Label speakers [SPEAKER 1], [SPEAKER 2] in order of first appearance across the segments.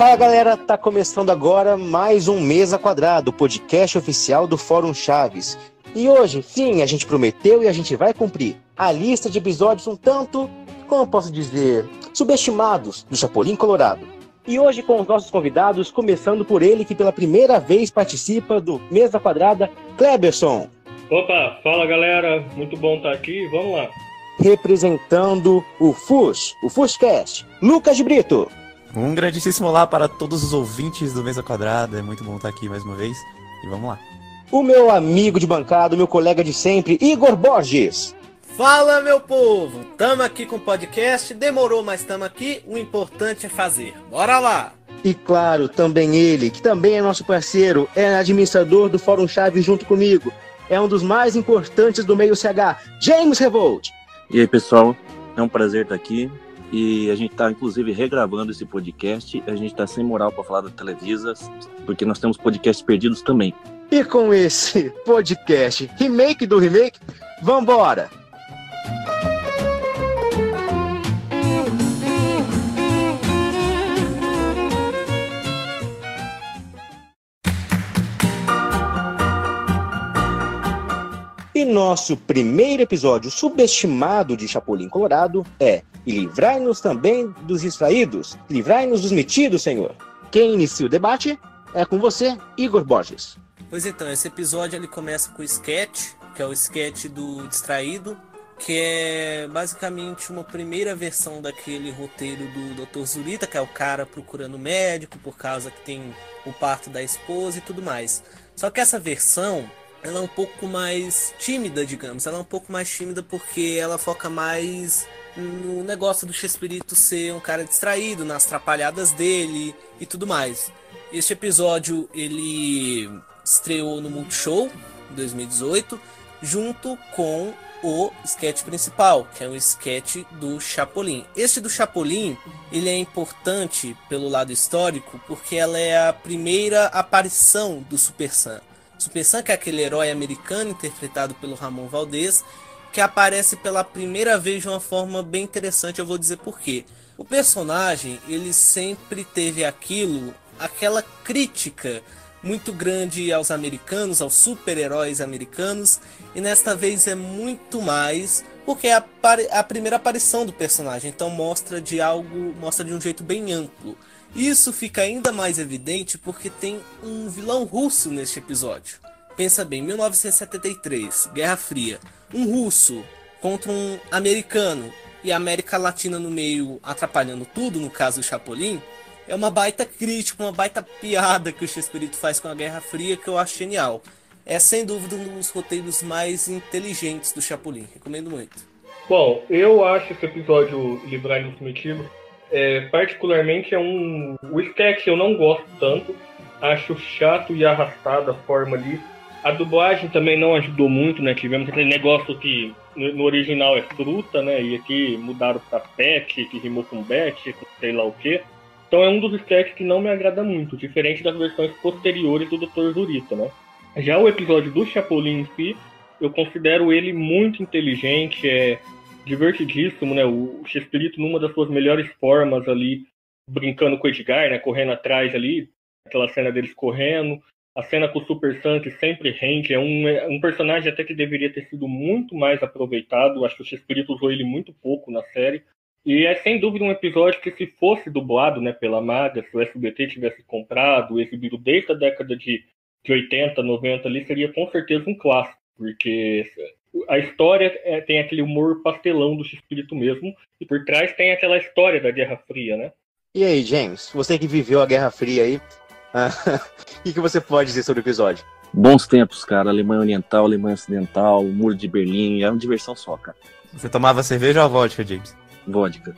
[SPEAKER 1] Fala galera, tá começando agora mais um Mesa Quadrado, podcast oficial do Fórum Chaves. E hoje, sim, a gente prometeu e a gente vai cumprir a lista de episódios um tanto, como posso dizer, subestimados do Chapolin Colorado. E hoje com os nossos convidados, começando por ele que pela primeira vez participa do Mesa Quadrada, Kleberson.
[SPEAKER 2] Opa, fala galera, muito bom estar aqui, vamos lá.
[SPEAKER 1] Representando o FUS, o FUSCast, Lucas de Brito.
[SPEAKER 3] Um grandíssimo olá para todos os ouvintes do Mesa Quadrada. É muito bom estar aqui mais uma vez. E vamos lá.
[SPEAKER 1] O meu amigo de bancada, o meu colega de sempre, Igor Borges.
[SPEAKER 4] Fala, meu povo! Tamo aqui com o podcast. Demorou, mas tamo aqui. O importante é fazer. Bora lá!
[SPEAKER 1] E claro, também ele, que também é nosso parceiro, é administrador do Fórum Chaves junto comigo. É um dos mais importantes do meio CH, James Revolt.
[SPEAKER 5] E aí, pessoal? É um prazer estar aqui. E a gente está, inclusive, regravando esse podcast. A gente está sem moral para falar da Televisa, porque nós temos podcasts perdidos também.
[SPEAKER 1] E com esse podcast, remake do remake, vambora! E nosso primeiro episódio subestimado de Chapolin Colorado é E livrai-nos também dos distraídos, livrai-nos dos metidos, Senhor. Quem inicia o debate é com você, Igor Borges.
[SPEAKER 4] Pois então, esse episódio ele começa com o sketch, que é o sketch do distraído, que é basicamente uma primeira versão daquele roteiro do Dr. Zurita, que é o cara procurando médico por causa que tem o parto da esposa e tudo mais. Só que essa versão ela é um pouco mais tímida, digamos. Ela é um pouco mais tímida porque ela foca mais no negócio do Chespirito ser um cara distraído, nas atrapalhadas dele e tudo mais. Este episódio ele estreou no Multishow em 2018, junto com o sketch principal, que é o sketch do Chapolin. Este do Chapolin, ele é importante pelo lado histórico porque ela é a primeira aparição do Super Sam. Super que é aquele herói americano interpretado pelo Ramon Valdez, que aparece pela primeira vez de uma forma bem interessante, eu vou dizer por quê. O personagem, ele sempre teve aquilo, aquela crítica muito grande aos americanos, aos super-heróis americanos, e nesta vez é muito mais, porque é a, a primeira aparição do personagem, então mostra de algo, mostra de um jeito bem amplo. Isso fica ainda mais evidente porque tem um vilão russo neste episódio. Pensa bem, 1973, Guerra Fria. Um russo contra um americano e a América Latina no meio atrapalhando tudo, no caso do Chapolin, é uma baita crítica, uma baita piada que o Chespirito faz com a Guerra Fria que eu acho genial. É sem dúvida um dos roteiros mais inteligentes do Chapolin. Recomendo muito.
[SPEAKER 2] Bom, eu acho esse episódio Livrar dos Metidos é, particularmente é um. O sketch eu não gosto tanto. Acho chato e arrastado a forma ali. A dublagem também não ajudou muito, né? Tivemos aquele negócio que no, original é fruta, né? E aqui mudaram pra pet, que rimou com bet, sei lá o quê. Então é um dos sketches que não me agrada muito, diferente das versões posteriores do Dr. Zurita, né? Já o episódio do Chapolin em si, eu considero ele muito inteligente, é, divertidíssimo, né? O Chespirito numa das suas melhores formas ali, brincando com o Edgar, né? Correndo atrás ali, aquela cena deles correndo. A cena com o Super Sam que sempre rende, é um, é um personagem até que deveria ter sido muito mais aproveitado. Acho que o Chespirito usou ele muito pouco na série. E é sem dúvida um episódio que, se fosse dublado né, pela Maga, se o SBT tivesse comprado, exibido desde a década de, de 80, 90 ali, seria com certeza um clássico, porque a história é, tem aquele humor pastelão do espírito mesmo, e por trás tem aquela história da Guerra Fria, né?
[SPEAKER 1] E aí, James, você que viveu a Guerra Fria aí, o que, que você pode dizer sobre o episódio?
[SPEAKER 5] Bons tempos, cara. Alemanha Oriental, Alemanha Ocidental, o Muro de Berlim, é uma diversão só, cara.
[SPEAKER 3] Você tomava cerveja ou vodka, James?
[SPEAKER 5] Vodka.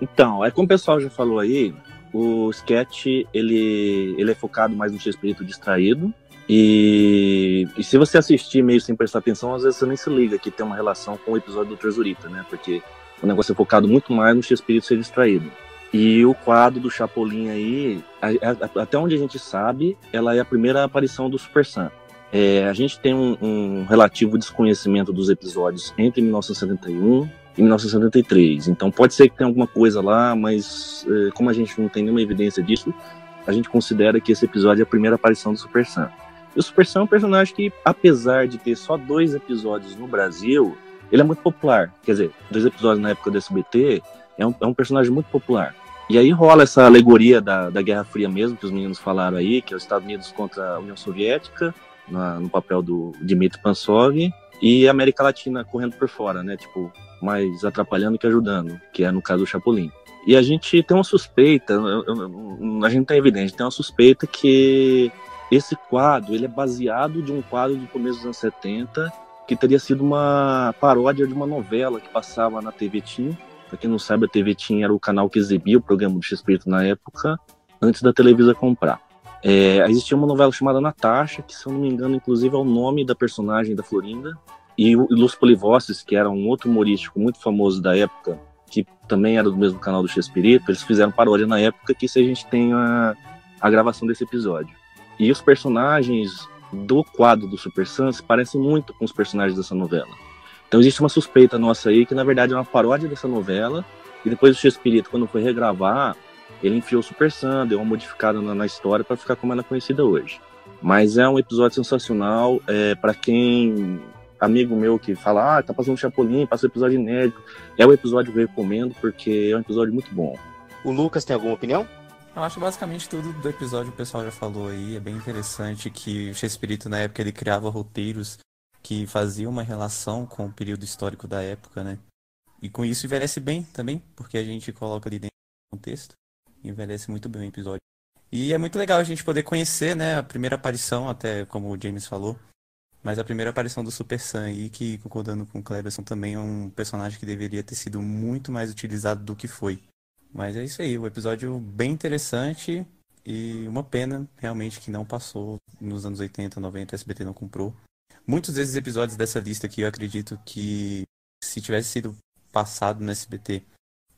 [SPEAKER 5] Então, é como o pessoal já falou aí, o sketch ele, ele é focado mais no espírito distraído, e, e, se você assistir meio sem prestar atenção, às vezes você nem se liga que tem uma relação com o episódio do Tresurita, né? Porque o negócio é focado muito mais no X-Espírito ser distraído. E o quadro do Chapolin aí, a, a, até onde a gente sabe, ela é a primeira aparição do Super Sam. É, a gente tem um, um, relativo desconhecimento dos episódios entre 1971 em 1973. Então pode ser que tenha alguma coisa lá, mas é, como a gente não tem nenhuma evidência disso, a gente considera que esse episódio é a primeira aparição do Super Sam. E o Super Sam é um personagem que, apesar de ter só dois episódios no Brasil, ele é muito popular. Quer dizer, dois episódios na época do SBT, é um, é um personagem muito popular. E aí rola essa alegoria da, da Guerra Fria mesmo, que os meninos falaram aí, que é os Estados Unidos contra a União Soviética, na, no papel do Dmitry Pansov, e a América Latina correndo por fora, né? Tipo, mais atrapalhando que ajudando, que é no caso do Chapolin. E a gente tem uma suspeita, a gente tem evidência, tem uma suspeita que esse quadro ele é baseado de um quadro do começo dos anos 70 que teria sido uma paródia de uma novela que passava na TV Tim. Para quem não sabe, a TV Tim era o canal que exibia o programa do X-Preto na época, antes da Televisa comprar. É, existia uma novela chamada Natasha, que se eu não me engano, inclusive é o nome da personagem da Florinda, e o Luz Polivoces, que era um outro humorístico muito famoso da época, que também era do mesmo canal do X-Espírito, eles fizeram paródia na época, que se a gente tem a, a gravação desse episódio. E os personagens do quadro do Super Sans parecem muito com os personagens dessa novela. Então existe uma suspeita nossa aí que na verdade é uma paródia dessa novela e depois o X-Espírito, quando foi regravar, ele enfiou o Super Sam, deu uma modificada na, na história para ficar como ela é conhecida hoje. Mas é um episódio sensacional, é, para quem amigo meu que fala, ah, tá passando Chapolin, passa um episódio inédito. É o episódio que eu recomendo porque é um episódio muito bom.
[SPEAKER 1] O Lucas tem alguma opinião?
[SPEAKER 3] Eu acho basicamente tudo do episódio o pessoal já falou aí. É bem interessante que o Shakespeare, na época, ele criava roteiros que faziam uma relação com o período histórico da época, né? E com isso envelhece bem também, porque a gente coloca ali dentro do contexto. Envelhece muito bem o episódio. E é muito legal a gente poder conhecer, né, a primeira aparição, até como o James falou, mas a primeira aparição do Super Sam aí, que concordando com o Cleberson também é um personagem que deveria ter sido muito mais utilizado do que foi. Mas é isso aí, um episódio bem interessante e uma pena realmente que não passou nos anos 80, 90, o SBT não comprou. Muitos desses episódios dessa lista aqui eu acredito que se tivesse sido passado no SBT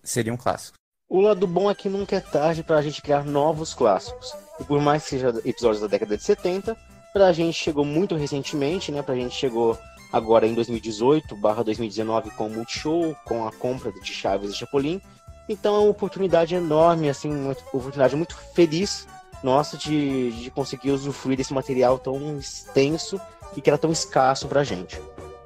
[SPEAKER 3] seriam clássicos.
[SPEAKER 1] O lado bom é que nunca é tarde para a gente criar novos clássicos. E por mais que seja episódios da década de 70, Pra gente chegou muito recentemente, né? Pra gente chegou agora em 2018 barra 2019 com o Multishow, com a compra de Chaves e Chapolin. Então é uma oportunidade enorme, assim, uma oportunidade muito feliz nossa de, de conseguir usufruir desse material tão extenso e que era tão escasso pra gente.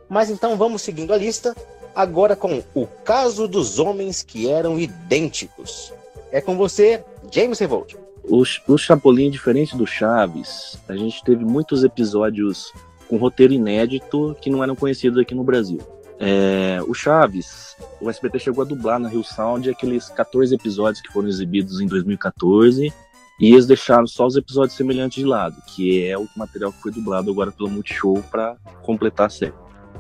[SPEAKER 1] Mas então vamos seguindo a lista, agora com o caso dos homens que eram idênticos. É com você, James Revolt.
[SPEAKER 5] O, o Chapolin, diferente do Chaves, a gente teve muitos episódios com roteiro inédito que não eram conhecidos aqui no Brasil. É, o Chaves, o SBT chegou a dublar na Rio Sound aqueles 14 episódios que foram exibidos em 2014 e eles deixaram só os episódios semelhantes de lado, que é o material que foi dublado agora pelo Multishow para completar a série.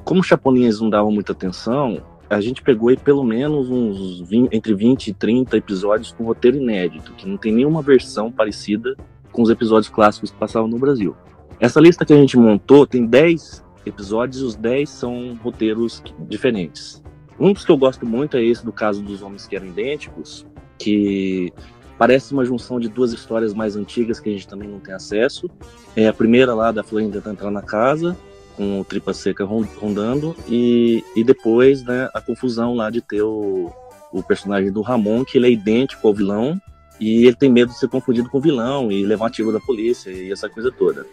[SPEAKER 5] Como os Chapolin eles não davam muita atenção, a gente pegou aí pelo menos uns 20, entre 20 e 30 episódios com roteiro inédito, que não tem nenhuma versão parecida com os episódios clássicos que passavam no Brasil. Essa lista que a gente montou tem 10 episódios e os 10 são roteiros diferentes. Um dos que eu gosto muito é esse do caso dos homens que eram idênticos, que parece uma junção de duas histórias mais antigas que a gente também não tem acesso. É a primeira lá da Florinda entrar na casa com o Tripa Seca rondando, e, e depois né, a confusão lá de ter o, o personagem do Ramon, que ele é idêntico ao vilão, e ele tem medo de ser confundido com o vilão e levar um da polícia e essa coisa toda.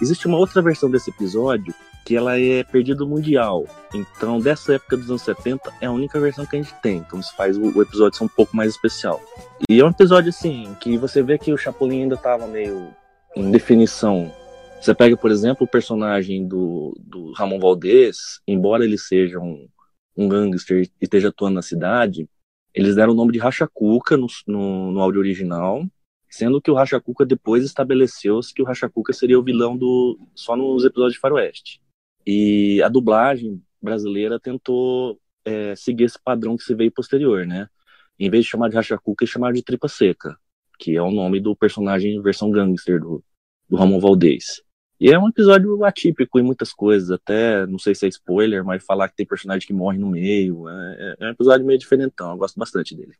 [SPEAKER 5] Existe uma outra versão desse episódio que ela é perdido mundial. Então, dessa época dos anos 70, é a única versão que a gente tem. Então, isso faz o, o episódio ser um pouco mais especial. E é um episódio, assim, que você vê que o Chapolin ainda estava meio em definição você pega, por exemplo, o personagem do, do Ramon Valdez, embora ele seja um, um gangster e esteja atuando na cidade, eles deram o nome de Racha Cuca no, no, no áudio original, sendo que o Racha Cuca depois estabeleceu-se que o Racha Cuca seria o vilão do só nos episódios de Faroeste. E a dublagem brasileira tentou é, seguir esse padrão que se veio posterior, né? Em vez de chamar de Racha Cuca, chamar de Tripa Seca, que é o nome do personagem versão gangster do, do Ramon Valdez. E é um episódio atípico em muitas coisas, até não sei se é spoiler, mas falar que tem personagem que morre no meio. É, é um episódio meio diferentão, eu gosto bastante dele.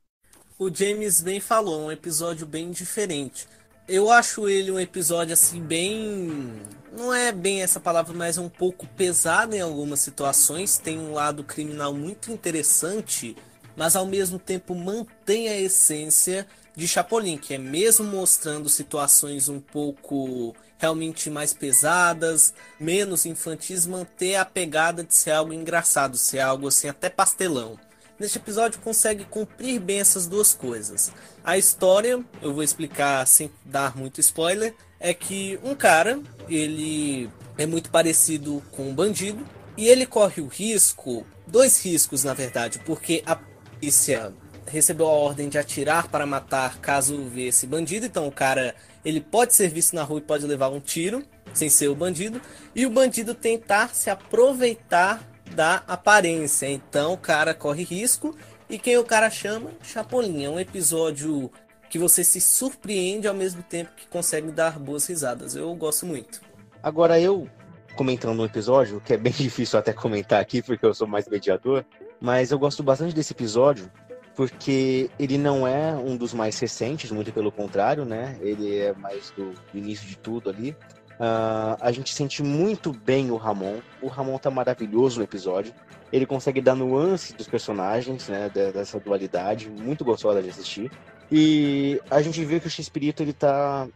[SPEAKER 4] O James bem falou, um episódio bem diferente. Eu acho ele um episódio assim bem. Não é bem essa palavra, mas é um pouco pesado em algumas situações. Tem um lado criminal muito interessante, mas ao mesmo tempo mantém a essência de Chapolin, que é mesmo mostrando situações um pouco realmente mais pesadas, menos infantis, manter a pegada de ser algo engraçado, ser algo assim até pastelão. Neste episódio consegue cumprir bem essas duas coisas. A história, eu vou explicar sem dar muito spoiler, é que um cara, ele é muito parecido com um bandido e ele corre o risco, dois riscos na verdade, porque a polícia recebeu a ordem de atirar para matar caso vê esse bandido. Então o cara ele pode ser visto na rua e pode levar um tiro sem ser o bandido e o bandido tentar se aproveitar da aparência. Então o cara corre risco e quem o cara chama Chapolin. É um episódio que você se surpreende ao mesmo tempo que consegue dar boas risadas. Eu gosto muito.
[SPEAKER 1] Agora eu comentando um episódio, que é bem difícil até comentar aqui porque eu sou mais mediador, mas eu gosto bastante desse episódio porque ele não é um dos mais recentes, muito pelo contrário, né? Ele é mais do, início de tudo ali. Uh, a gente sente muito bem o Ramon. O Ramon tá maravilhoso no episódio. Ele consegue dar nuances dos personagens, né? Dessa dualidade, muito gostosa de assistir. E a gente vê que o X-Espírito ele tá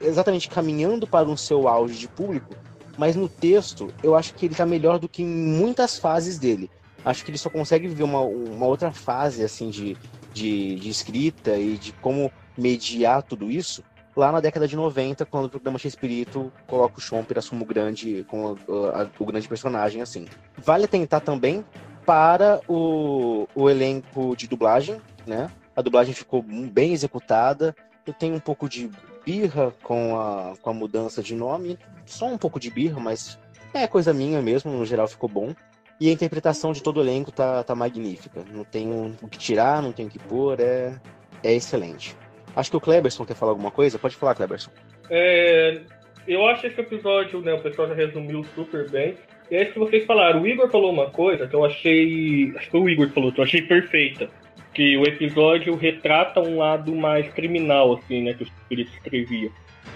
[SPEAKER 1] exatamente caminhando para um seu auge de público, mas no texto eu acho que ele tá melhor do que em muitas fases dele acho que ele só consegue viver uma, uma outra fase assim de, de, de escrita e de como mediar tudo isso lá na década de 90, quando o programa X-Espírito coloca o Chomper, assume o grande, com a, a, o grande personagem, assim. Vale tentar também para o, o elenco de dublagem, né? A dublagem ficou bem executada. Eu tenho um pouco de birra com a, com a mudança de nome, só um pouco de birra, mas é coisa minha mesmo, no geral ficou bom. E a interpretação de todo o elenco tá, tá magnífica. Não tem o que tirar, não tem o que pôr, é, é excelente. Acho que o Kleberson quer falar alguma coisa? Pode falar, Kleberson.
[SPEAKER 2] É, eu acho esse episódio, né, o pessoal já resumiu super bem. E é isso que vocês falaram. O Igor falou uma coisa que eu achei. Acho que foi o Igor que falou, que eu achei perfeita. Que o episódio retrata um lado mais criminal, assim, né, que o espírito escrevia.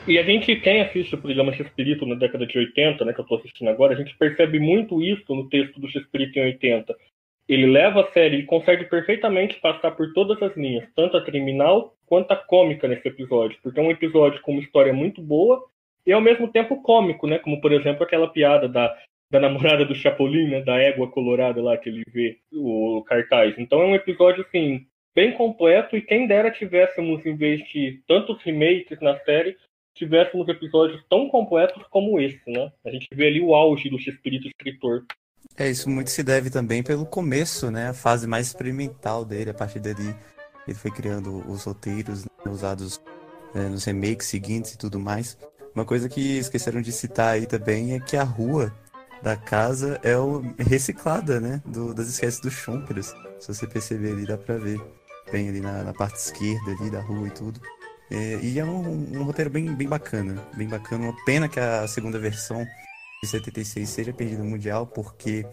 [SPEAKER 2] E a gente, quem assiste o programa X-Espírito na década de 80, né, que eu estou assistindo agora, a gente percebe muito isso no texto do X-Espírito em 80. Ele leva a série e consegue perfeitamente passar por todas as linhas, tanto a criminal quanto a cômica nesse episódio, porque é um episódio com uma história muito boa e ao mesmo tempo cômico, né, como por exemplo aquela piada da, da namorada do Chapolin, né, da égua colorada lá que ele vê o cartaz. Então é um episódio assim bem completo e quem dera tivéssemos em vez de tantos remakes na série tivéssemos episódios tão completos como esse, né? A gente vê ali o auge do espírito escritor.
[SPEAKER 3] É, isso muito se deve também pelo começo, né? A fase mais experimental dele. A partir dali, ele foi criando os roteiros né? usados é, nos remakes seguintes e tudo mais. Uma coisa que esqueceram de citar aí também é que a rua da casa é o reciclada, né? Do, das espécies dos Chompers. Se você perceber ali, dá pra ver. Bem ali na, na parte esquerda ali da rua e tudo. É, e é um, um, roteiro bem, bem bacana, bem bacana. Uma pena que a segunda versão de 76 seja perdida no Mundial, porque,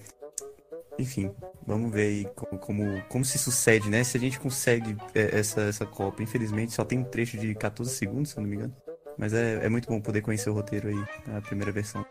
[SPEAKER 3] enfim, vamos ver aí como, como, como, se sucede, né? Se a gente consegue é, essa, essa Copa. Infelizmente, só tem um trecho de 14 segundos, se eu não me engano. Mas é, é muito bom poder conhecer o roteiro aí, a primeira versão.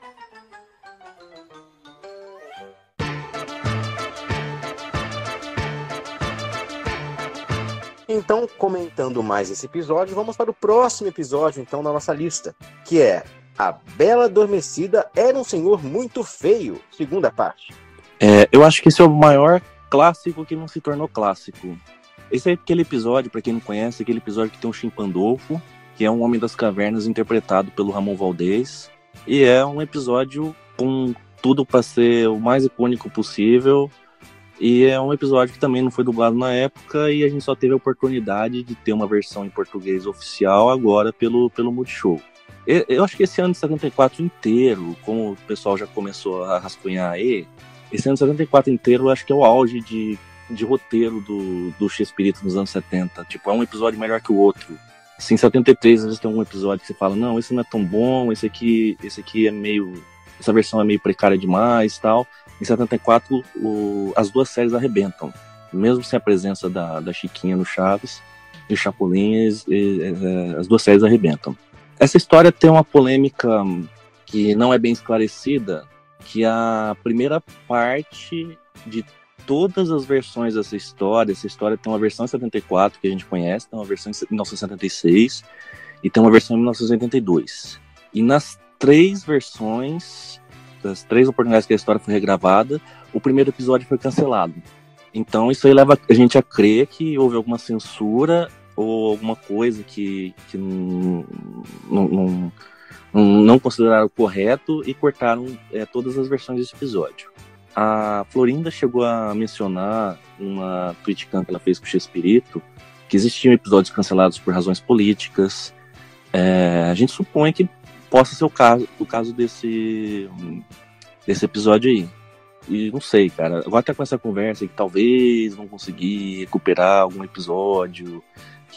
[SPEAKER 1] Então, comentando mais esse episódio, vamos para o próximo episódio, então, da nossa lista, que é A Bela Adormecida era um senhor muito feio, segunda parte.
[SPEAKER 5] É, eu acho que esse é o maior clássico que não se tornou clássico. Esse é aquele episódio, para quem não conhece, aquele episódio que tem um Chimpandolfo, que é um homem das cavernas interpretado pelo Ramon Valdez, e é um episódio com tudo para ser o mais icônico possível e é um episódio que também não foi dublado na época e a gente só teve a oportunidade de ter uma versão em português oficial agora pelo, pelo Multishow. Eu acho que esse ano de 74 inteiro, como o pessoal já começou a rascunhar aí, esse ano de 74 inteiro eu acho que é o auge de, de roteiro do, do Shakespeare nos anos 70. Tipo, é um episódio melhor que o outro. Assim, em 73 às vezes tem um episódio que você fala, não, esse não é tão bom, esse aqui, esse aqui é meio. Essa versão é meio precária demais tal. Em 74, o, as duas séries arrebentam. Mesmo sem a presença da, da Chiquinha no Chaves, e o Chapolin, e, e, as duas séries arrebentam. Essa história tem uma polêmica que não é bem esclarecida, que a primeira parte de todas as versões dessa história, essa história tem uma versão em 74 que a gente conhece, tem uma versão em 1976 e tem uma versão em 1982. E nas três versões, das três oportunidades que a história foi regravada, o primeiro episódio foi cancelado. Então isso aí leva a gente a crer que houve alguma censura ou alguma coisa que, que não, não, não, não consideraram correto e cortaram é, todas as versões desse episódio. A Florinda chegou a mencionar uma tweetcam que ela fez com o Chespirito que existiam episódios cancelados por razões políticas. É, a gente supõe que possa ser o caso, o caso desse, desse episódio aí. E não sei, cara. Agora até com essa conversa que talvez vão conseguir recuperar algum episódio,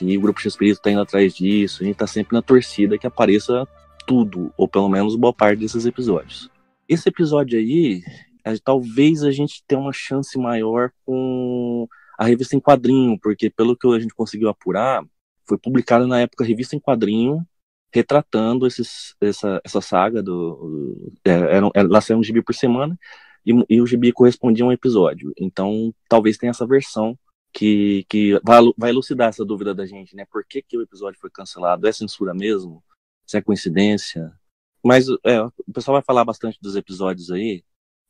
[SPEAKER 5] que o Grupo X-Espírito tá indo atrás disso. A gente tá sempre na torcida que apareça tudo, ou pelo menos boa parte desses episódios. Esse episódio aí, talvez a gente tenha uma chance maior com a revista em quadrinho, porque pelo que a gente conseguiu apurar, foi publicada na época a revista em quadrinho, retratando esses, essa, essa saga do. É, era, ela saiu um gibi por semana, e, e o gibi correspondia a um episódio. Então, talvez tenha essa versão que, que vai, elucidar essa dúvida da gente, né? Por que, que o episódio foi cancelado? É censura mesmo? Se é coincidência? Mas é, o pessoal vai falar bastante dos episódios aí.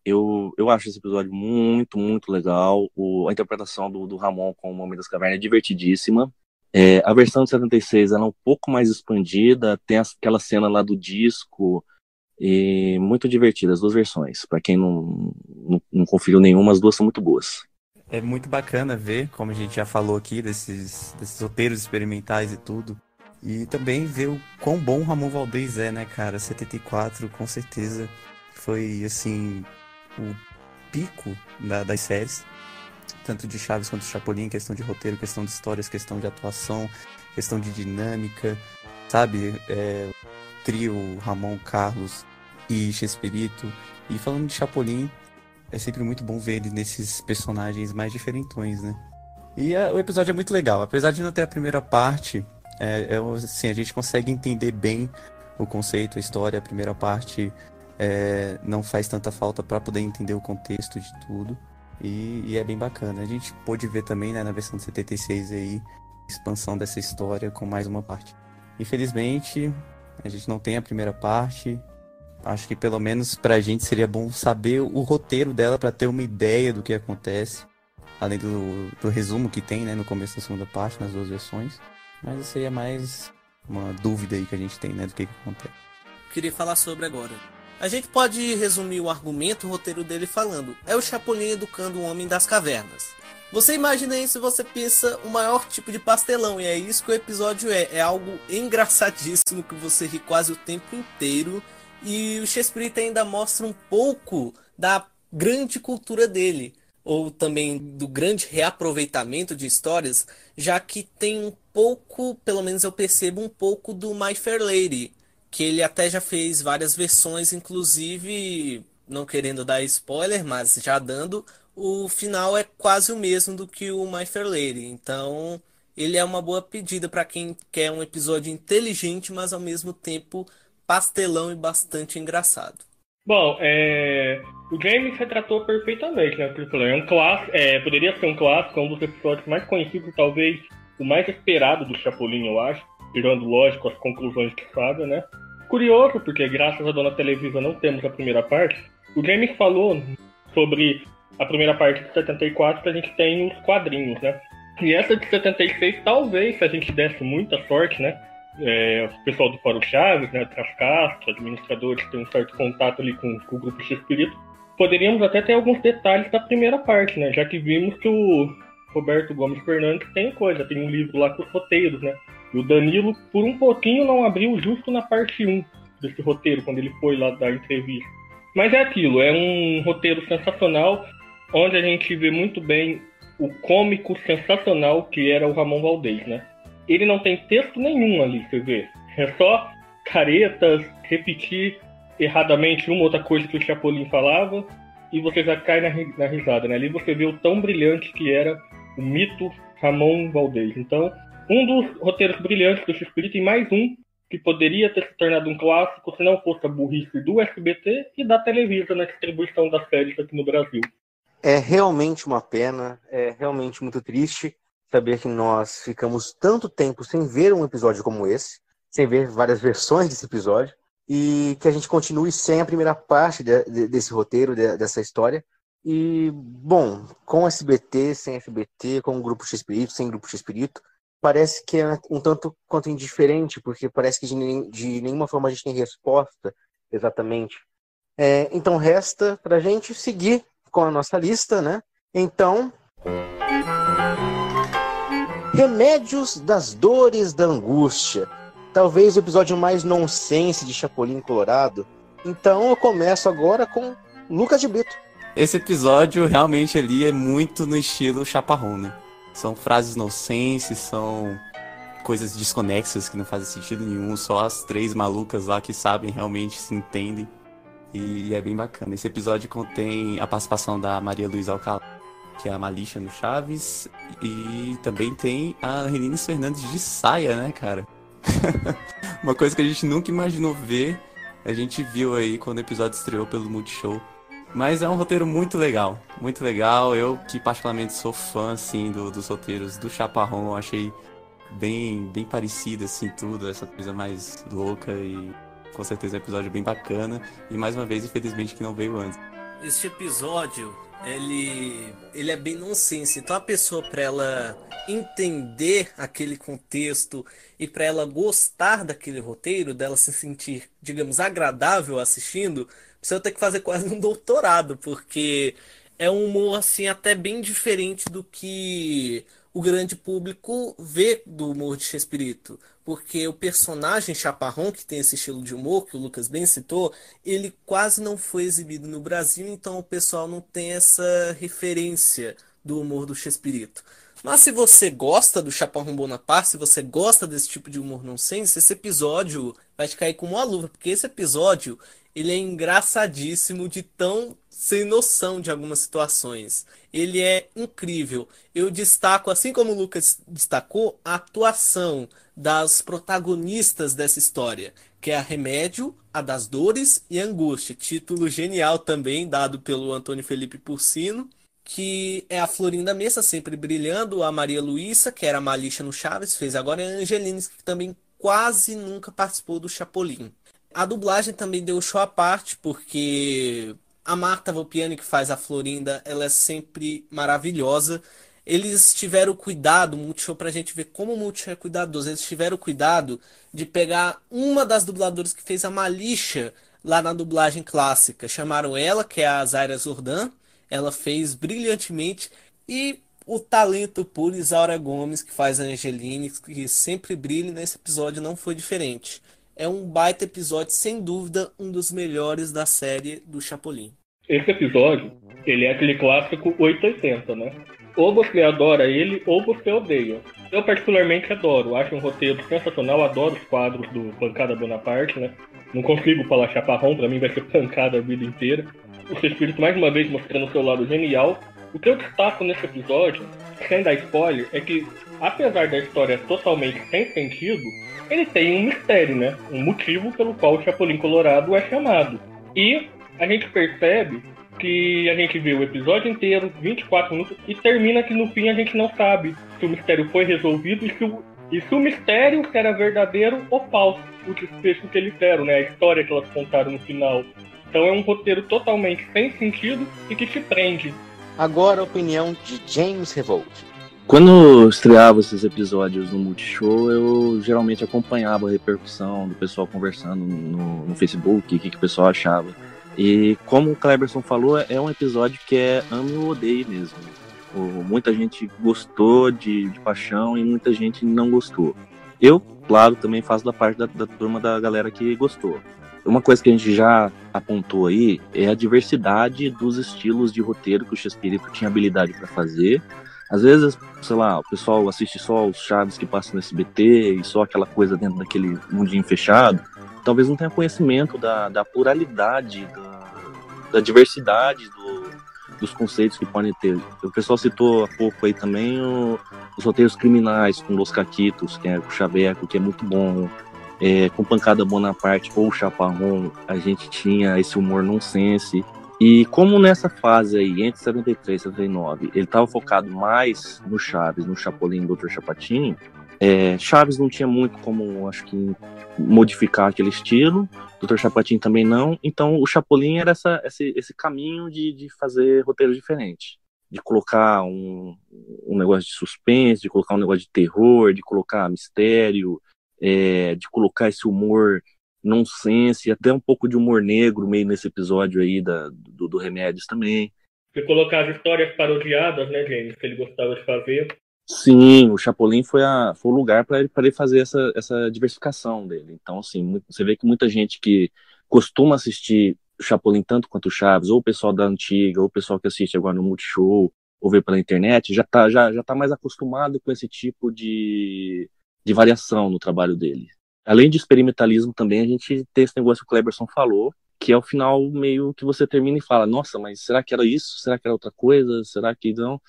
[SPEAKER 5] Eu, eu acho esse episódio muito, muito legal. O, a interpretação do, do Ramon com o Homem das Cavernas é divertidíssima. É, a versão de 76 ela é um pouco mais expandida, tem aquela cena lá do disco, e muito divertida as duas versões. Para quem não, não, não, conferiu nenhuma, as duas são muito boas.
[SPEAKER 3] É muito bacana ver, como a gente já falou aqui, desses, desses roteiros experimentais e tudo. E também ver o quão bom o Ramon Valdez é, né, cara? 74, com certeza, foi, assim, o pico da, das séries. Tanto de Chaves quanto de Chapolin, questão de roteiro, questão de histórias, questão de atuação, questão de dinâmica, sabe? É, trio Ramon, Carlos e Chespirito. E falando de Chapolin, é sempre muito bom ver ele nesses personagens mais diferentões, né? E a, o episódio é muito legal. Apesar de não ter a primeira parte, é, é, assim, a gente consegue entender bem o conceito, a história. A primeira parte é, não faz tanta falta para poder entender o contexto de tudo. E, e, é bem bacana. A gente pôde ver também né, na versão de 76 aí, expansão dessa história com mais uma parte. Infelizmente, a gente não tem a primeira parte, Acho que pelo menos pra gente seria bom saber o roteiro dela para ter uma ideia do que acontece. Além do, do resumo que tem, né, no começo da segunda parte, nas duas versões. Mas é mais uma dúvida aí que a gente tem, né, do que, que acontece.
[SPEAKER 4] Queria falar sobre agora. A gente pode resumir o argumento, o roteiro dele falando: é o Chapolin educando o homem das cavernas. Você imagina isso e você pensa o maior tipo de pastelão, e é isso que o episódio é. É algo engraçadíssimo que você ri quase o tempo inteiro e o Shakespeare ainda mostra um pouco da grande cultura dele, ou também do grande reaproveitamento de histórias, já que tem um pouco, pelo menos eu percebo um pouco do My Fair Lady, que ele até já fez várias versões, inclusive, não querendo dar spoiler, mas já dando, o final é quase o mesmo do que o My Fair Lady. Então, ele é uma boa pedida para quem quer um episódio inteligente, mas ao mesmo tempo pastelão e bastante engraçado.
[SPEAKER 2] Bom, é... o James retratou perfeitamente, né? É um clássico, é, poderia ser um clássico, um dos episódios mais conhecidos, talvez o mais esperado do Chapolin, eu acho, tirando, lógico, as conclusões que fazem, né? Curioso, porque graças à dona Televisa não temos a primeira parte. O James falou sobre a primeira parte de 74 que a gente tem os quadrinhos, né? E essa de 76, talvez, se a gente desse muita sorte, né? É, o pessoal do Fórum Chaves, né, Trascastro, administradores tem um certo contato ali com, com o grupo X-Espírito, poderíamos até ter alguns detalhes da primeira parte, né, já que vimos que o Roberto Gomes Fernandes tem coisa, tem um livro lá com os roteiros, né, e o Danilo, por um pouquinho, não abriu justo na parte 1 desse roteiro, quando ele foi lá dar entrevista. Mas é aquilo, é um roteiro sensacional, onde a gente vê muito bem o cômico sensacional que era o Ramon Valdez, né? Ele não tem texto nenhum ali, você vê. É só caretas, repetir erradamente uma outra coisa que o Chapolin falava e você já cai na, na risada, né? Ali você vê o tão brilhante que era o mito Ramon Valdez. Então, Um dos roteiros brilhantes do X-Espírito e mais um que poderia ter se tornado um clássico se não fosse a burrice do SBT e da Televisa na distribuição das séries aqui no Brasil.
[SPEAKER 1] É realmente uma pena, é realmente muito triste saber que nós ficamos tanto tempo sem ver um episódio como esse, sem ver várias versões desse episódio, e que a gente continue sem a primeira parte de, de, desse roteiro, de, dessa história. E, bom, com SBT, sem SBT, com o Grupo X-Espírito, sem Grupo X-Espírito, parece que é um tanto quanto indiferente, porque parece que de, de nenhuma forma a gente tem resposta exatamente. É, então resta para a gente seguir com a nossa lista, né? Então. Remédios das dores da angústia. Talvez o episódio mais nonsense de Chapolin Colorado. Então eu começo agora com Lucas de Brito.
[SPEAKER 3] Esse episódio realmente ali é muito no estilo chaparrão, né? São frases nonsense, são coisas desconexas que não fazem sentido nenhum, só as três malucas lá que sabem realmente se entendem. E é bem bacana. Esse episódio contém a participação da Maria Luísa Alcalá, que é a Malixa no Chaves, e também tem a Renine Fernandes de saia, né, cara? Uma coisa que a gente nunca imaginou ver, a gente viu aí quando o episódio estreou pelo Multishow. Mas é um roteiro muito legal, muito legal. Eu que particularmente sou fã assim do, dos roteiros do Chaparrão, achei bem bem parecido assim tudo, essa coisa mais louca e com certeza um episódio bem bacana e mais uma vez infelizmente que não veio antes.
[SPEAKER 4] Este episódio ele, ele é bem nonsense. Então a pessoa para ela entender aquele contexto e para ela gostar daquele roteiro, dela se sentir, digamos, agradável assistindo, precisa ter que fazer quase um doutorado, porque é um humor assim até bem diferente do que o grande público vê do humor de Chespirito. Porque o personagem Chaparrão, que tem esse estilo de humor que o Lucas bem citou, ele quase não foi exibido no Brasil, então o pessoal não tem essa referência do humor do Chespirito. Mas se você gosta do Chaparrão Bonaparte, se você gosta desse tipo de humor nonsense, esse episódio vai te cair como uma luva, porque esse episódio ele é engraçadíssimo de tão sem noção de algumas situações. Ele é incrível. Eu destaco, assim como o Lucas destacou, a atuação das protagonistas dessa história, que é a Remédio, a das Dores e a Angústia. Título genial também, dado pelo Antônio Felipe Porcino que é a Florinda Messa, sempre brilhando, a Maria Luísa, que era a Malixa no Chaves, fez agora, e a Angelines, que também quase nunca participou do Chapolin. A dublagem também deu show à parte, porque a Marta Volpiani, que faz a Florinda, ela é sempre maravilhosa. Eles tiveram cuidado, Multishow, pra gente ver como o Multishow é cuidadoso, eles tiveram cuidado de pegar uma das dubladoras que fez a Malixa lá na dublagem clássica. Chamaram ela, que é a Zaira Zordan, ela fez brilhantemente, e o talento puro Isaura Gomes, que faz a Angeline, que sempre brilha, nesse episódio não foi diferente é um baita episódio, sem dúvida, um dos melhores da série do Chapolin.
[SPEAKER 2] Esse episódio, ele é aquele clássico 880, né? Ou você adora ele, ou você odeia. Eu particularmente adoro, acho um roteiro sensacional, adoro os quadros do Pancada Bonaparte, né? Não consigo falar chaparrão, pra mim vai ser pancada a vida inteira. O seu espírito mais uma vez mostrando o seu lado genial. O que eu destaco nesse episódio, sem dar spoiler, é que apesar da história totalmente sem sentido, ele tem um mistério, né? Um motivo pelo qual o Chapolin Colorado é chamado. E a gente percebe que a gente vê o episódio inteiro, 24 minutos, e termina que no fim a gente não sabe se o mistério foi resolvido e se o, e se o mistério era verdadeiro ou falso, o desfecho que eles deram, né? A história que elas contaram no final. Então é um roteiro totalmente sem sentido e que te prende.
[SPEAKER 1] Agora a opinião de James Revolt.
[SPEAKER 5] Quando estreava esses episódios no Multishow, eu geralmente acompanhava a repercussão do pessoal conversando no, no Facebook, o que, que o pessoal achava. E como o Cleberson falou, é um episódio que é ame ou odeie mesmo. Muita gente gostou de, de paixão e muita gente não gostou. Eu, claro, também faço da parte da, da turma da galera que gostou. Uma coisa que a gente já apontou aí é a diversidade dos estilos de roteiro que o Shakespeare tinha habilidade para fazer às vezes, sei lá, o pessoal assiste só os Chaves que passam no SBT e só aquela coisa dentro daquele mundinho fechado. Talvez não tenha conhecimento da, da pluralidade, da, da diversidade do, dos conceitos que podem ter. O pessoal citou há pouco aí também o, os roteiros criminais com Los Caquitos, que é o Chaveco, que é muito bom. É, com Pancada Bonaparte ou Chaparrão, a gente tinha esse humor nonsense. E como nessa fase aí, entre 73 e 79, ele estava focado mais no Chaves, no Chapolin do Dr. Chapatin, é, Chaves não tinha muito como, acho que, modificar aquele estilo. Dr. Chapatin também não. Então, o Chapolin era essa, esse, esse caminho de, de fazer roteiros diferentes. De colocar um, um negócio de suspense, de colocar um negócio de terror, de colocar mistério, é, de colocar esse humor nonsense, até um pouco de humor negro meio nesse episódio aí da, do, do Remédios também.
[SPEAKER 2] De colocar as histórias parodiadas, né, James, que ele gostava de fazer.
[SPEAKER 5] Sim, o Chapolin foi, a, foi o lugar para ele, ele fazer essa, essa diversificação dele. Então, assim, você vê que muita gente que costuma assistir o Chapolin tanto quanto o Chaves, ou o pessoal da antiga, ou o pessoal que assiste agora no Multishow, ou vê pela internet, já está já, já tá mais acostumado com esse tipo de, de variação no trabalho dele. Além de experimentalismo também, a gente tem esse negócio que o Kleberson falou, que é o final meio que você termina e fala, nossa, mas será que era isso? Será que era outra coisa? Será que não?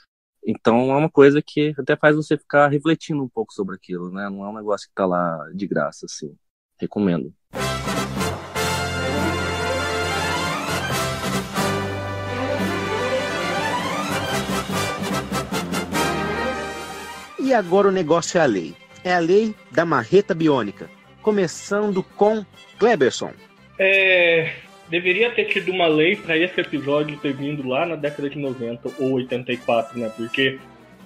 [SPEAKER 5] Então é uma coisa que até faz você ficar refletindo um pouco sobre aquilo, né? Não é um negócio que tá lá de graça, assim. Recomendo.
[SPEAKER 1] E agora o negócio é a lei. É a lei da marreta biônica. Começando com Kleberson.
[SPEAKER 2] É, deveria ter tido uma lei para esse episódio ter vindo lá na década de 90 ou 84, né? Porque,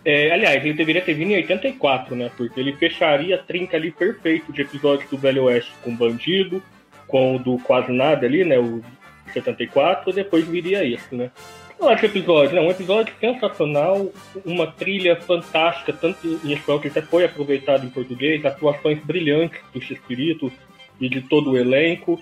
[SPEAKER 2] é, aliás, ele deveria ter vindo em 84, né? Porque ele fecharia a trinca ali perfeito de episódios do Velho Oeste com Bandido, com o do Quase Nada ali, né? O 74, e depois viria isso, né? Eu acho episódio, né? Um episódio sensacional, uma trilha fantástica, tanto em espanhol que até foi aproveitado em português, atuações brilhantes do X-Espírito e de todo o elenco.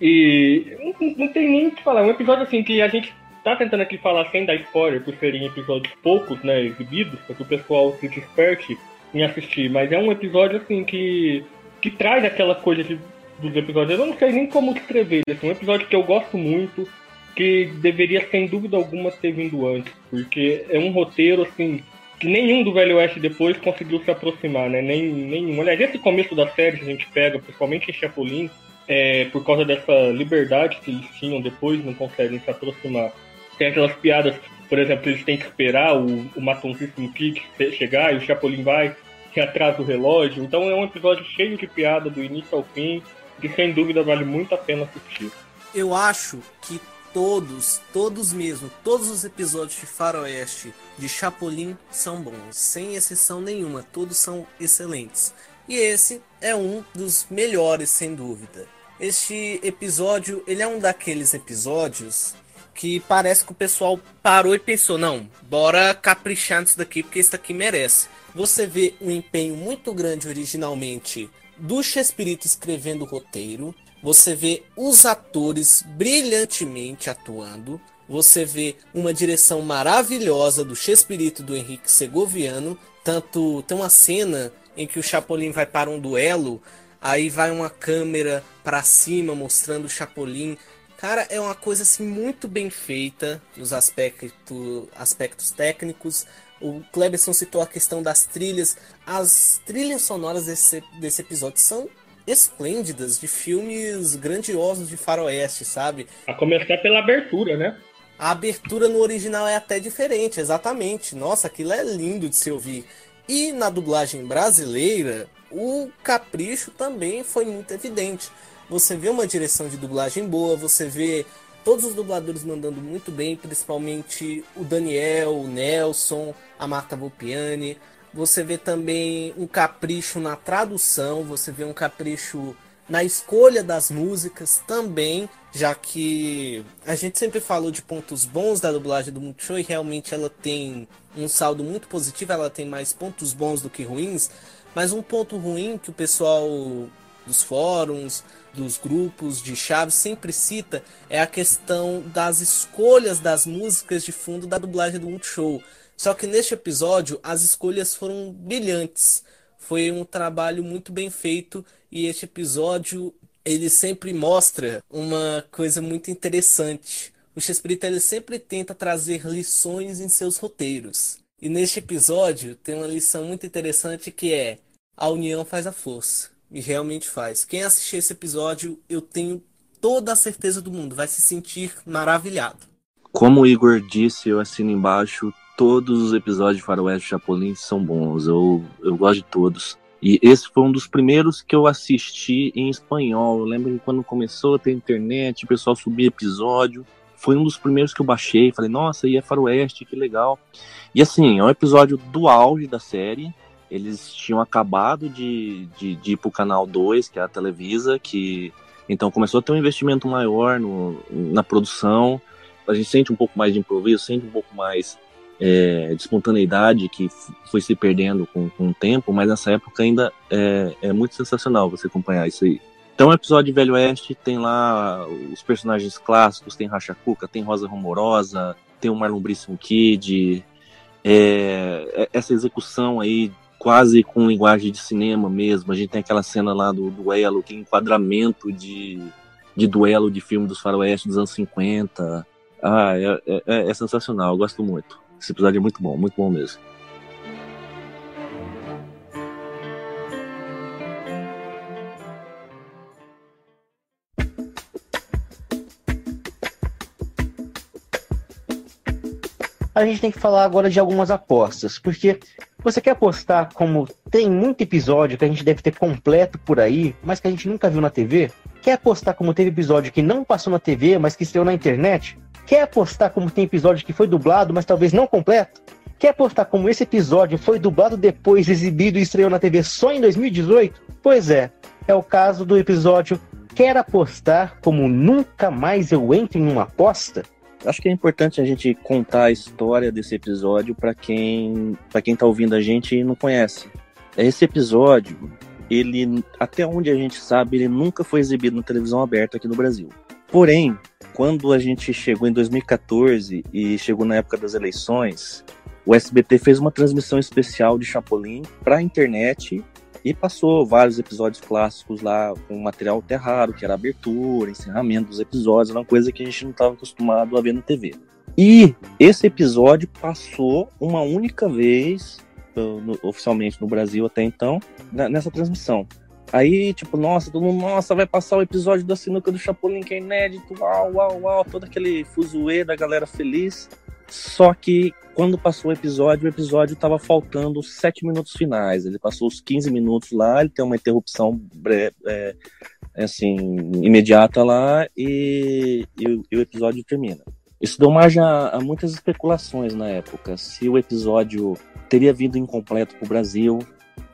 [SPEAKER 2] E não, não tem nem o que falar. É um episódio assim que a gente tá tentando aqui falar sem dar spoiler, por serem episódios poucos, né, exibidos, para que o pessoal se desperte em assistir. Mas é um episódio assim que, que traz aquela coisa de, dos episódios. Eu não sei nem como escrever. Assim, um episódio que eu gosto muito, que deveria sem dúvida alguma ter vindo antes, porque é um roteiro assim que nenhum do Velho Oeste depois conseguiu se aproximar, né? Nem, nenhum. Aliás, esse começo da série que a gente pega, principalmente em Chapolin, é, por causa dessa liberdade que eles tinham depois, não conseguem se aproximar. Tem aquelas piadas, por exemplo, eles têm que esperar o, o Matoncíssimo Kid chegar e o Chapolin vai ir atrás do relógio. Então é um episódio cheio de piada do início ao fim, que sem dúvida vale muito a pena assistir.
[SPEAKER 4] Eu acho que todos, todos mesmo, todos os episódios de Faroeste de Chapolin são bons, sem exceção nenhuma, todos são excelentes. E esse é um dos melhores, sem dúvida. Este episódio, ele é um daqueles episódios que parece que o pessoal parou e pensou, não, bora caprichar nisso daqui porque isso daqui merece. Você vê um empenho muito grande originalmente do Chespirito escrevendo o roteiro, você vê os atores brilhantemente atuando, você vê uma direção maravilhosa do Chespirito do Henrique Segoviano, tanto tem uma cena em que o Chapolin vai para um duelo Aí vai uma câmera para cima mostrando o Chapolin. Cara, é uma coisa assim muito bem feita nos aspecto, aspectos técnicos. O Kleberson citou a questão das trilhas. As trilhas sonoras desse, desse episódio são esplêndidas, de filmes grandiosos de faroeste, sabe?
[SPEAKER 2] A começar pela abertura, né?
[SPEAKER 4] A abertura no original é até diferente, exatamente. Nossa, aquilo é lindo de se ouvir. E na dublagem brasileira, o capricho também foi muito evidente. Você vê uma direção de dublagem boa, você vê todos os dubladores mandando muito bem, principalmente o Daniel, o Nelson, a Marta Volpiani. Você vê também um capricho na tradução, você vê um capricho na escolha das músicas também, já que a gente sempre falou de pontos bons da dublagem do Multishow e realmente ela tem um saldo muito positivo, ela tem mais pontos bons do que ruins, mas um ponto ruim que o pessoal dos fóruns, dos grupos de chaves sempre cita é a questão das escolhas das músicas de fundo da dublagem do Multishow. Só que neste episódio as escolhas foram brilhantes. Foi um trabalho muito bem feito e este episódio ele sempre mostra uma coisa muito interessante. o Chespirito ele sempre tenta trazer lições em seus roteiros. E neste episódio tem uma lição muito interessante que é a união faz a força. E realmente faz. Quem assistir esse episódio, eu tenho toda a certeza do mundo, vai se sentir maravilhado.
[SPEAKER 5] Como o Igor disse, eu assino embaixo, todos os episódios de Faroeste Chapolin são bons. Eu, eu gosto de todos. E esse foi um dos primeiros que eu assisti em espanhol. Eu lembro que quando começou a ter internet, o pessoal subia episódio. Foi um dos primeiros que eu baixei. Falei, nossa, e é Faroeste, que legal. E assim, é um episódio do auge da série. Eles tinham acabado de, de, de ir pro canal 2, que é a Televisa, que então começou a ter um investimento maior no, na produção. A gente sente um pouco mais de improviso, sente um pouco mais é, de espontaneidade que foi se perdendo com, com o tempo, mas nessa época ainda é, é muito sensacional você acompanhar isso aí. Então, o episódio de Velho Oeste tem lá os personagens clássicos, tem Racha Cuca, tem Rosa Rumorosa, tem o Marlon Brisson Kid, é, é, essa execução aí quase com linguagem de cinema mesmo. A gente tem aquela cena lá do duelo, que enquadramento de, de duelo de filme dos faroeste dos anos 50. Ah, é, é, é sensacional, eu gosto muito. Esse episódio é muito bom, muito bom mesmo.
[SPEAKER 1] A gente tem que falar agora de algumas apostas, porque você quer apostar como tem muito episódio que a gente deve ter completo por aí, mas que a gente nunca viu na TV? Quer apostar como teve episódio que não passou na TV, mas que estreou na internet? Quer apostar como tem episódio que foi dublado, mas talvez não completo? Quer apostar como esse episódio foi dublado depois, exibido e estreou na TV só em 2018? Pois é, é o caso do episódio Quer apostar como nunca mais eu entro em uma aposta?
[SPEAKER 5] Acho que é importante a gente contar a história desse episódio para quem para quem tá ouvindo a gente e não conhece. Esse episódio, ele até onde a gente sabe, ele nunca foi exibido na televisão aberta aqui no Brasil. Porém, quando a gente chegou em 2014 e chegou na época das eleições, o SBT fez uma transmissão especial de Chapolin para a internet e passou vários episódios clássicos lá com material até raro, que era abertura, encerramento dos episódios, era uma coisa que a gente não estava acostumado a ver na TV. E esse episódio passou uma única vez, no, oficialmente no Brasil até então, nessa transmissão. Aí, tipo, nossa, todo mundo, nossa, vai passar o episódio da sinuca do Chapolin que é inédito, uau, uau, uau, todo aquele fuzuê da galera feliz. Só que quando passou o episódio, o episódio tava faltando os sete minutos finais. Ele passou os 15 minutos lá, ele tem uma interrupção é, assim, imediata lá e, e, e, o episódio termina. Isso deu margem a, a muitas especulações na época. Se o episódio teria vindo incompleto para o Brasil,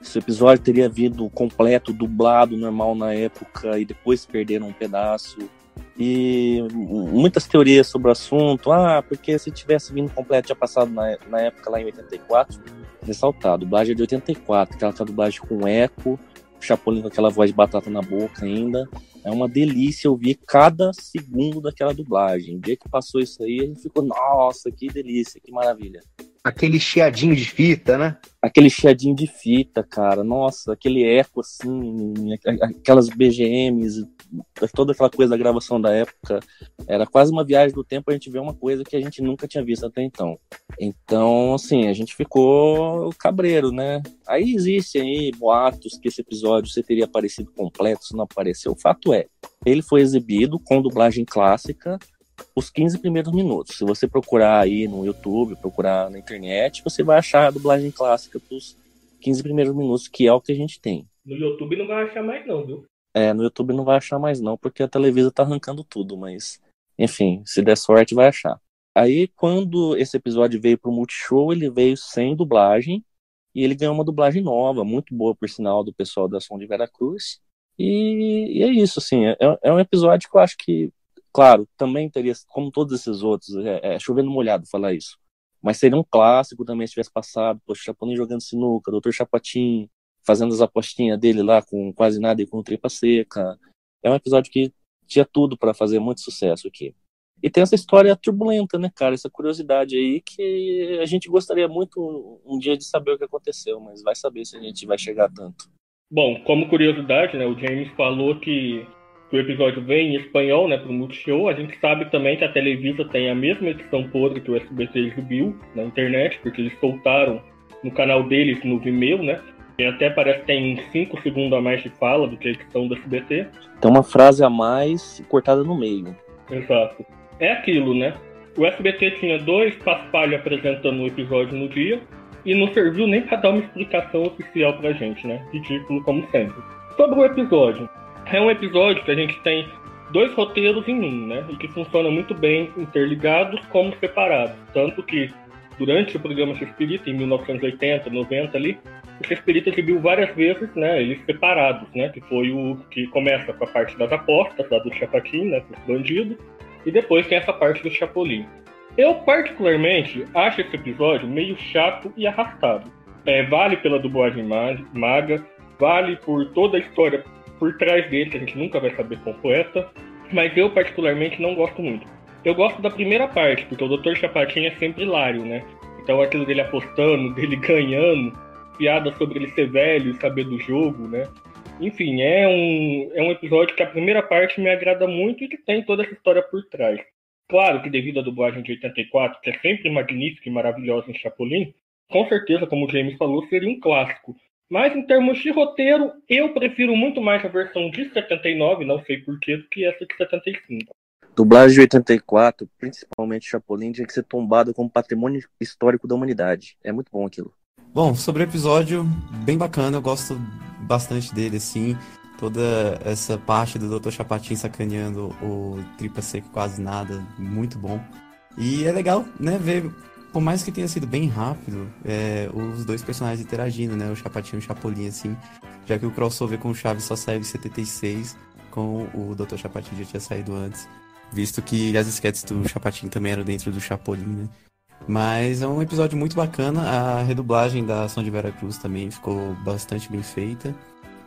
[SPEAKER 5] esse episódio teria vindo completo, dublado, normal na época, e depois perderam um pedaço. E muitas teorias sobre o assunto. Ah, porque se tivesse vindo completo, tinha passado na, na época lá em 84. Ressaltar, a dublagem é de 84, aquela dublagem com eco, o Chapolin com aquela voz de batata na boca ainda. É uma delícia ouvir cada segundo daquela dublagem. O dia que passou isso aí, a gente ficou, nossa, que delícia, que maravilha.
[SPEAKER 1] Aquele chiadinho de fita, né?
[SPEAKER 5] Aquele chiadinho de fita, cara. Nossa, aquele eco assim, aquelas BGMs, toda aquela coisa da gravação da época. Era quase uma viagem do tempo a gente ver uma coisa que a gente nunca tinha visto até então. Então, assim, a gente ficou cabreiro, né? Aí existem aí boatos que esse episódio você teria aparecido completo, se não apareceu. O fato é, ele foi exibido com dublagem clássica os 15 primeiros minutos. Se você procurar aí no YouTube, procurar na internet, você vai achar a dublagem clássica dos 15 primeiros minutos, que é o que a gente tem.
[SPEAKER 2] No YouTube não vai achar mais não, viu?
[SPEAKER 5] É, no YouTube não vai achar mais não, porque a Televisa tá arrancando tudo, mas enfim, se der sorte vai achar. Aí quando esse episódio veio pro Multishow, ele veio sem dublagem e ele ganhou uma dublagem nova, muito boa por sinal do pessoal da Som de Veracruz. E, e é isso, assim, é, é um episódio que eu acho que Claro, também teria, como todos esses outros, é, é chovendo molhado falar isso. Mas seria um clássico também se tivesse passado, poxa, Chapolin jogando sinuca, Doutor Chapatin fazendo as apostinhas dele lá com quase nada e com tripa seca. É um episódio que tinha tudo para fazer muito sucesso aqui. E tem essa história turbulenta, né, cara? Essa curiosidade aí que a gente gostaria muito um dia de saber o que aconteceu, mas vai saber se a gente vai chegar tanto.
[SPEAKER 2] Bom, como curiosidade, né, o James falou que o episódio vem em espanhol, né, pro Multishow. A gente sabe também que a Televisa tem a mesma edição podre que o SBT exibiu na internet, porque eles soltaram no canal deles no Vimeo, né? E até parece que tem 5 segundos a mais de fala do que a edição do SBT.
[SPEAKER 5] Tem uma frase a mais cortada no meio.
[SPEAKER 2] Exato. É aquilo, né? O SBT tinha dois paspalhos apresentando o episódio no dia e não serviu nem para dar uma explicação oficial pra gente, né? Ridículo como sempre. Sobre o episódio. É um episódio que a gente tem dois roteiros em um, né? E que funcionam muito bem interligados como separados. Tanto que durante o programa Xespirita, em 1980, 90 ali, o Xespirita exibiu várias vezes, né? Eles separados, né? Que foi o que começa com a parte das apostas, lá do Chapatin, né? Os bandidos. E depois tem essa parte do Chapolin. Eu, particularmente, acho esse episódio meio chato e arrastado. É, vale pela dublagem maga, vale por toda a história por trás dele, que a gente nunca vai saber completa, mas eu, particularmente, não gosto muito. Eu gosto da primeira parte, porque o Dr. Chapatinho é sempre hilário, né? Então aquilo dele apostando, dele ganhando, piada sobre ele ser velho e saber do jogo, né? Enfim, é um, é um episódio que a primeira parte me agrada muito e que tem toda essa história por trás. Claro que devido à dublagem de 84, que é sempre magnífica e maravilhosa em Chapolin, com certeza, como o James falou, seria um clássico. Mas em termos de roteiro, eu prefiro muito mais a versão de 79, não sei porquê, do que essa de 75.
[SPEAKER 5] Dublagem de 84, principalmente Chapolin, tinha que ser tombado como patrimônio histórico da humanidade. É muito bom aquilo.
[SPEAKER 3] Bom, sobre o episódio, bem bacana, eu gosto bastante dele, assim toda essa parte do Dr. Chapatin sacaneando o Tripa Seco quase nada, muito bom. E é legal, né, ver, por mais que tenha sido bem rápido, é, os dois personagens interagindo, né, o Chapatin e o Chapolin, assim, já que o crossover com o Chaves só saiu em 76, com o Dr. Chapatin já tinha saído antes, visto que as sketches do Chapatin também eram dentro do Chapolin, né. Mas é um episódio muito bacana, a redublagem da ação de Vera Cruz também ficou bastante bem feita.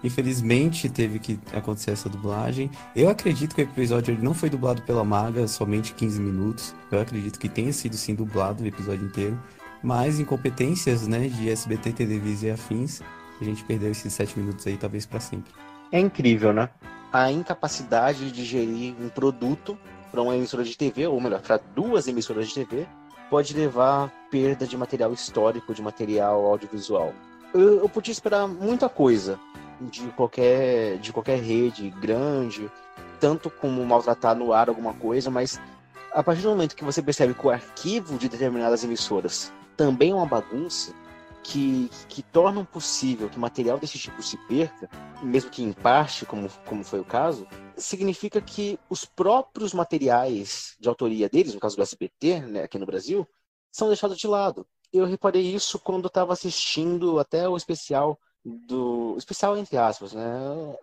[SPEAKER 3] Infelizmente teve que acontecer essa dublagem. Eu acredito que o episódio ele não foi dublado pela Maga, somente 15 minutos. Eu acredito que tenha sido sim dublado o episódio inteiro. Mas incompetências, né, de SBT, Televisa e afins, a gente perdeu esses 7 minutos aí talvez para sempre.
[SPEAKER 1] É incrível, né? A incapacidade de gerir um produto para uma emissora de TV, ou melhor, para duas emissoras de TV, pode levar a perda de material histórico, de material audiovisual. Eu, eu podia esperar muita coisa de qualquer, de qualquer rede grande, tanto como maltratar no ar alguma coisa, mas a partir do momento que você percebe que o arquivo de determinadas emissoras também é uma bagunça, que, que tornam possível que material desse tipo se perca, mesmo que em parte, como, como foi o caso, significa que os próprios materiais de autoria deles, no caso do SBT, né, aqui no Brasil, são deixados de lado. Eu reparei isso quando estava assistindo até o especial do especial entre aspas, né?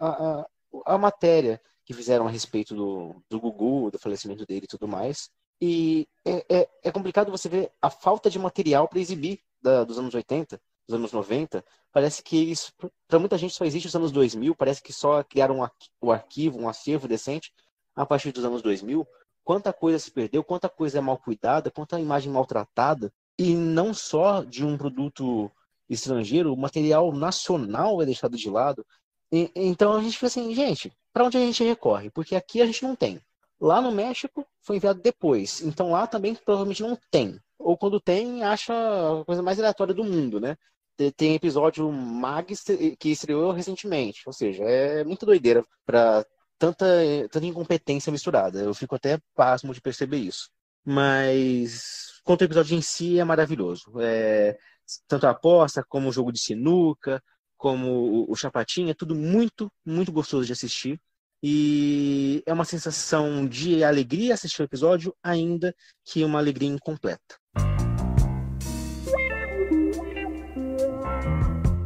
[SPEAKER 1] A, a, a, matéria que fizeram a respeito do, do Gugu, do falecimento dele e tudo mais. E é, é, é complicado você ver a falta de material para exibir da, dos anos 80, dos anos 90. Parece que isso, para muita gente, só existe nos anos 2000. Parece que só criaram um, o arquivo, um acervo decente a partir dos anos 2000. Quanta coisa se perdeu, quanta coisa é mal cuidada, quanta imagem maltratada. E não só de um produto estrangeiro, o material nacional é deixado de lado. E, então a gente fica assim, gente, para onde a gente recorre? Porque aqui a gente não tem. Lá no México foi enviado depois, então lá também provavelmente não tem. Ou quando tem, acha a coisa mais aleatória do mundo, né? Tem episódio Mag que estreou recentemente, ou seja, é muita doideira para tanta, tanta incompetência misturada. Eu fico até pasmo de perceber isso. Mas quanto ao episódio em si é maravilhoso. É, tanto a aposta, como o jogo de sinuca, como o, chapatinho, é tudo muito, muito gostoso de assistir. E é uma sensação de alegria assistir o episódio, ainda que uma alegria incompleta.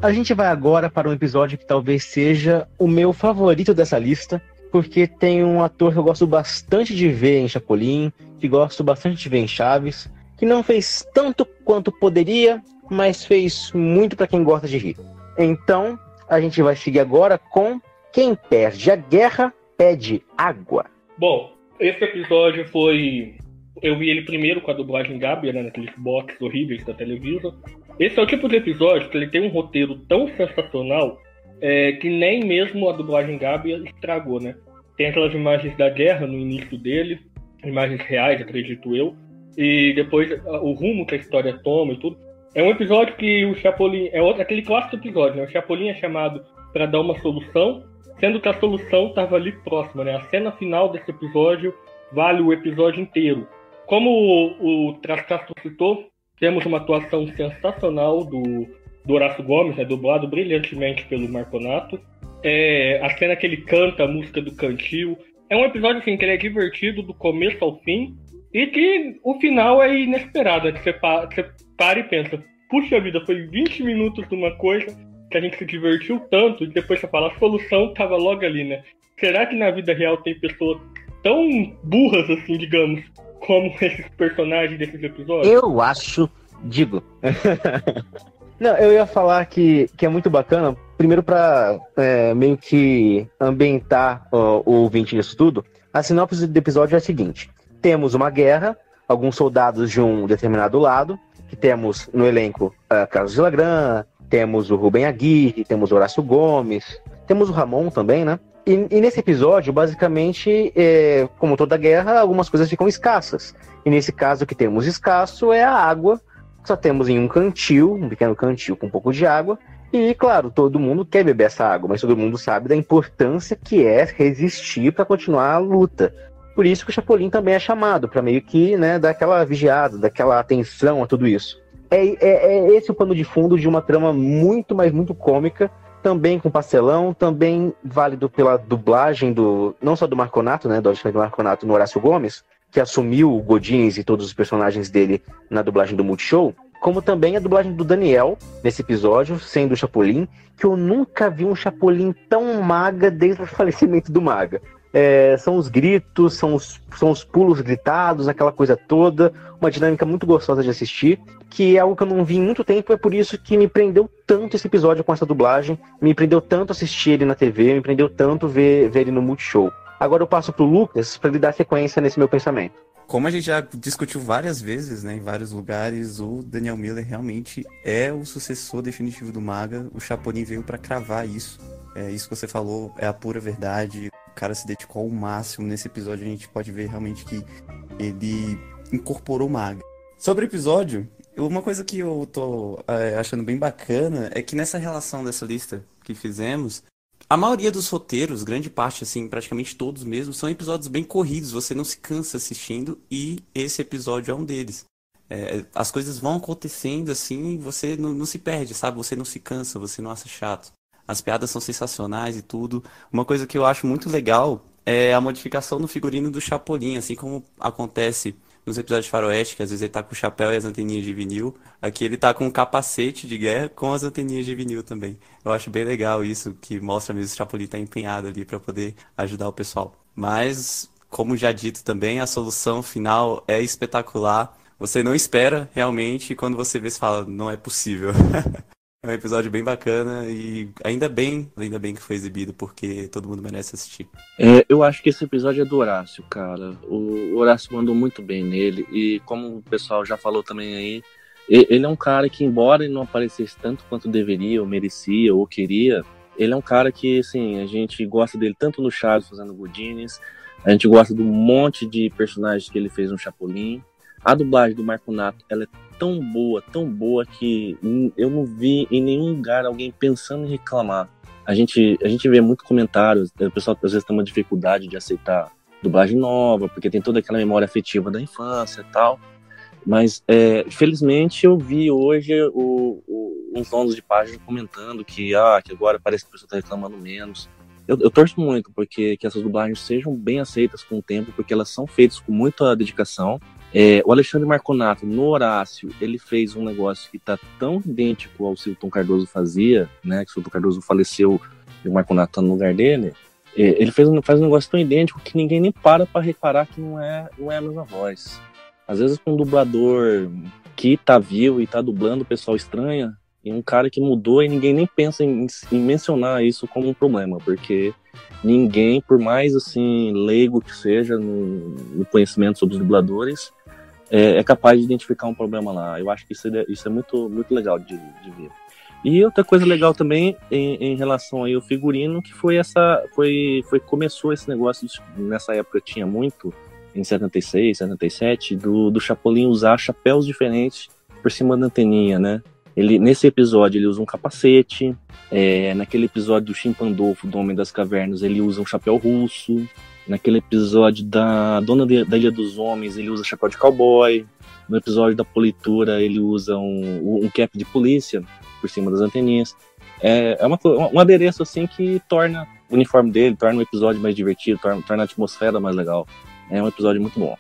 [SPEAKER 1] A gente vai agora para um episódio que talvez seja o meu favorito dessa lista, porque tem um ator que eu gosto bastante de ver em Chapolin, que gosto bastante de ver em Chaves, que não fez tanto quanto poderia, mas fez muito para quem gosta de rir. Então, a gente vai seguir agora com Quem Perde a Guerra Pede Água.
[SPEAKER 2] Bom, esse episódio foi. Eu vi ele primeiro com a dublagem Gabi, né, naqueles box horríveis da televisão. Esse é o tipo de episódio que ele tem um roteiro tão sensacional é, que nem mesmo a dublagem Gabi estragou, né? tem aquelas imagens da guerra no início dele, imagens reais, acredito eu, e depois o rumo que a história toma e tudo. É um episódio que o Chapolin. É outro, aquele clássico episódio, né? O Chapolin é chamado para dar uma solução, sendo que a solução estava ali próxima, né? A cena final desse episódio vale o episódio inteiro. Como o, o citou, temos uma atuação sensacional do, do Horácio Gomes, né? Dublado brilhantemente pelo Marconato. É, a cena que ele canta a música do Cantil. É um episódio assim, que ele é divertido do começo ao fim. E que o final é inesperado, é que você, você para e pensa, puxa vida, foi 20 minutos de uma coisa que a gente se divertiu tanto, e depois você fala, a solução tava logo ali, né? Será que na vida real tem pessoas tão burras assim, digamos, como esses personagens desses episódios?
[SPEAKER 1] Eu acho, digo. Não, eu ia falar que, que é muito bacana, primeiro para é, meio que ambientar ó, o ouvinte nisso tudo. A sinopse do episódio é a seguinte: temos uma guerra, alguns soldados de um determinado lado, que temos no elenco uh, Carlos Lagran, temos o Rubem Aguirre, temos o Horácio Gomes, temos o Ramon também, né? E, e nesse episódio, basicamente, é, como toda guerra, algumas coisas ficam escassas. E nesse caso, o que temos escasso é a água. Só temos em um cantil, um pequeno cantil com um pouco de água. E, claro, todo mundo quer beber essa água, mas todo mundo sabe da importância que é resistir para continuar a luta. Por isso que o Chapolin também é chamado, para meio que né, dar aquela vigiada, daquela atenção a tudo isso. É, é, é, esse o pano de fundo de uma trama muito, mas muito cômica, também com pastelão, também válido pela dublagem do. não só do Marconato, né? Do Alexandre Marconato no Horácio Gomes, que assumiu o Godins e todos os personagens dele na dublagem do Multishow, como também a dublagem do Daniel nesse episódio, sendo o Chapolin, que eu nunca vi um Chapolin tão maga desde o falecimento do Maga. É, são os gritos, são os, são os pulos gritados, aquela coisa toda, uma dinâmica muito gostosa de assistir, que é algo que eu não vi em muito tempo, é por isso que me prendeu tanto esse episódio com essa dublagem, me prendeu tanto assistir ele na TV, me prendeu tanto ver, ver ele no Multishow. Agora eu passo pro Lucas para ele dar sequência nesse meu pensamento.
[SPEAKER 3] Como a gente já discutiu várias vezes, né, em vários lugares, o Daniel Miller realmente é o sucessor definitivo do Maga. O Chapolin veio para cravar isso. É, isso que você falou é a pura verdade cara se dedicou ao máximo. Nesse episódio a gente pode ver realmente que ele incorporou Maga. Sobre o episódio, uma coisa que eu tô é, achando bem bacana é que nessa relação dessa lista que fizemos, a maioria dos roteiros, grande parte, assim, praticamente todos mesmo, são episódios bem corridos, você não se cansa assistindo e esse episódio é um deles. É, as coisas vão acontecendo assim você não, não se perde, sabe? Você não se cansa, você não acha chato. As piadas são sensacionais e tudo. Uma coisa que eu acho muito legal é a modificação no figurino do Chapolin, assim como acontece nos episódios de Faroeste, que às vezes ele tá com o chapéu e as anteninhas de vinil. Aqui ele tá com um capacete de guerra com as anteninhas de vinil também. Eu acho bem legal isso, que mostra mesmo que o Chapolin tá empenhado ali para poder ajudar o pessoal. Mas, como já dito também, a solução final é espetacular. Você não espera realmente e quando você vê, você fala, não é possível. É um episódio bem bacana e ainda bem, ainda bem que foi exibido, porque todo mundo merece assistir.
[SPEAKER 5] É, eu acho que esse episódio é do Horácio, cara. O Horácio mandou muito bem nele. E como o pessoal já falou também aí, ele é um cara que, embora ele não aparecesse tanto quanto deveria, ou merecia, ou queria, ele é um cara que, assim, a gente gosta dele tanto no Chaves fazendo Godines, a gente gosta do monte de personagens que ele fez no Chapolin. A dublagem do Marco Nato, ela é tão boa, tão boa que eu não vi em nenhum lugar alguém pensando em reclamar. A gente, a gente vê muito comentários, o pessoal às vezes tem uma dificuldade de aceitar dublagem nova, porque tem toda aquela memória afetiva da infância e tal. Mas, é, felizmente, eu vi hoje o, o, uns donos de página comentando que, ah, que agora parece que a pessoa está reclamando menos. Eu, eu, torço muito porque que essas dublagens sejam bem aceitas com o tempo, porque elas são feitas com muita dedicação é, o Alexandre Marconato, no Horácio, ele fez um negócio que está tão idêntico ao Silton Cardoso fazia, né? Que o Silton Cardoso faleceu e o Marconato tá no lugar dele. É, ele fez faz um negócio tão idêntico que ninguém nem para para reparar que não é, não é a mesma voz. Às vezes com um dublador que tá vivo e tá dublando, o pessoal estranha, e um cara que mudou e ninguém nem pensa em, em mencionar isso como um problema, porque ninguém, por mais assim leigo que seja no, no conhecimento sobre os dubladores, é, é, capaz de identificar um problema lá. Eu acho que isso é, isso é muito, muito legal de, de ver. E outra coisa legal também em, em relação aí ao figurino, que foi essa. Foi, foi começou esse negócio, nessa época tinha muito, em 76, 77, do, do Chapolin usar chapéus diferentes por cima da anteninha, né? Ele, nesse episódio ele usa um capacete, é, naquele episódio do Chimpandolfo, do Homem das Cavernas, ele usa um chapéu russo, naquele episódio da Dona da Ilha dos Homens, ele usa chapéu de cowboy, no episódio da Politura ele usa um, um cap de polícia por cima das anteninhas. É, é uma, um adereço assim que torna o uniforme dele, torna o episódio mais divertido, torna, torna a atmosfera mais legal. É um episódio muito bom.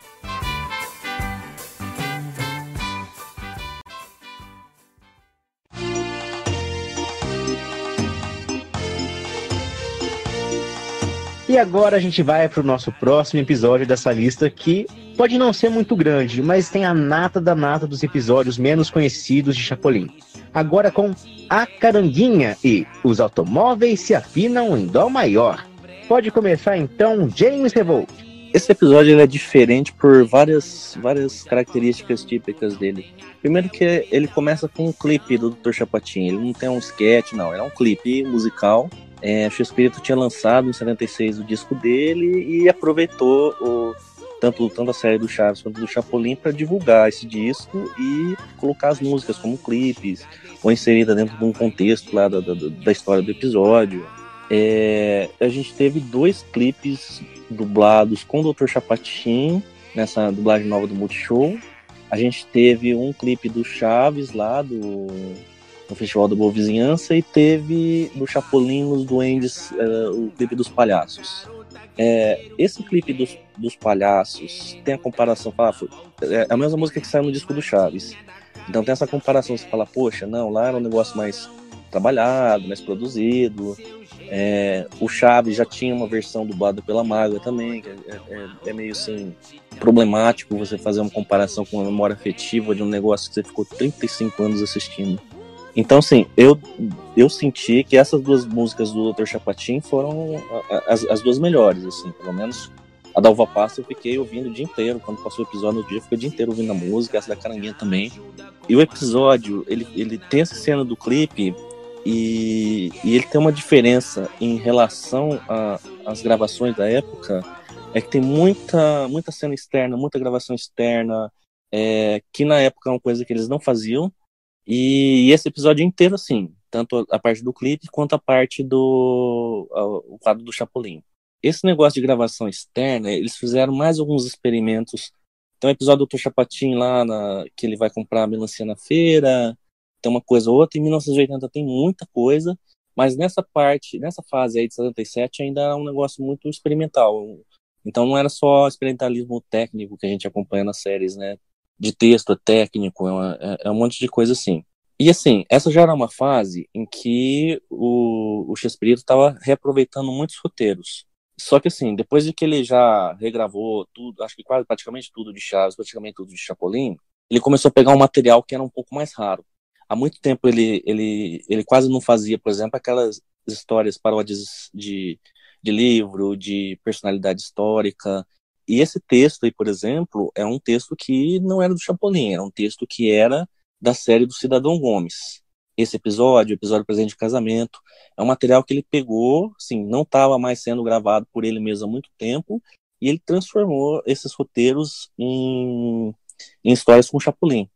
[SPEAKER 1] E agora a gente vai para o nosso próximo episódio dessa lista que pode não ser muito grande, mas tem a nata da nata dos episódios menos conhecidos de Chapolin. Agora com A Caranguinha e Os Automóveis se afinam em Dó Maior. Pode começar então, James Revolt.
[SPEAKER 5] Esse episódio é diferente por várias, várias características típicas dele. Primeiro que ele começa com um clipe do Dr. Chapatin. Ele não tem um sketch, não. É um clipe musical é, o Espírito tinha lançado em 76 o disco dele e aproveitou o, tanto, tanto a série do Chaves quanto do Chapolin para divulgar esse disco e colocar as músicas como clipes ou inserida dentro de um contexto lá da, da, da história do episódio. É, a gente teve dois clipes dublados com o Dr. Chapatin nessa dublagem nova do Multishow. A gente teve um clipe do Chaves lá do no Festival da Boa Vizinhança e teve no Chapolin nos Duendes uh, o clipe dos palhaços. É, esse clipe dos, dos palhaços tem a comparação, fala, é a mesma música que saiu no disco do Chaves. Então tem essa comparação, você fala, poxa, não, lá era um negócio mais trabalhado, mais produzido. É, o Chaves já tinha uma versão dublada pela Maga também, que é, é, é, meio assim problemático você fazer uma comparação com a memória afetiva de um negócio que você ficou 35 anos assistindo. Então, assim, eu, eu senti que essas duas músicas do Dr. Chapatin foram as, as duas melhores, assim, pelo menos a da Uva Pasta eu fiquei ouvindo o dia inteiro. Quando passou o episódio no dia, eu fiquei o dia inteiro ouvindo a música, essa da Caranguinha também. E o episódio, ele, ele tem essa cena do clipe e, e ele tem uma diferença em relação às gravações da época, é que tem muita, muita cena externa, muita gravação externa, é, que na época é uma coisa que eles não faziam, e esse episódio inteiro, assim, tanto a parte do clipe quanto a parte do o quadro do Chapolin. Esse negócio de gravação externa, eles fizeram mais alguns experimentos. Tem um episódio do Dr. Chapatin lá, na, que ele vai comprar melancia na feira, tem uma coisa ou outra. Em 1980 tem muita coisa, mas nessa parte, nessa fase aí de 77 ainda é um negócio muito experimental. Então não era só experimentalismo técnico que a gente acompanha nas séries, né? De texto, é técnico, é, uma, é, é, um monte de coisa assim. E assim, essa já era uma fase em que o, o Chespirito estava reaproveitando muitos roteiros. Só que assim, depois de que ele já regravou tudo, acho que quase praticamente tudo de Chaves, praticamente tudo de Chapolin, ele começou a pegar um material que era um pouco mais raro. Há muito tempo ele, ele, ele quase não fazia, por exemplo, aquelas histórias paródias de, de livro, de personalidade histórica. E esse texto aí, por exemplo, é um texto que não era do Chapolin, era um texto que era da série do Cidadão Gomes. Esse episódio, o episódio presente de casamento, é um material que ele pegou, assim, não estava mais sendo gravado por ele mesmo há muito tempo, e ele transformou esses roteiros em, em histórias com o Chapolin.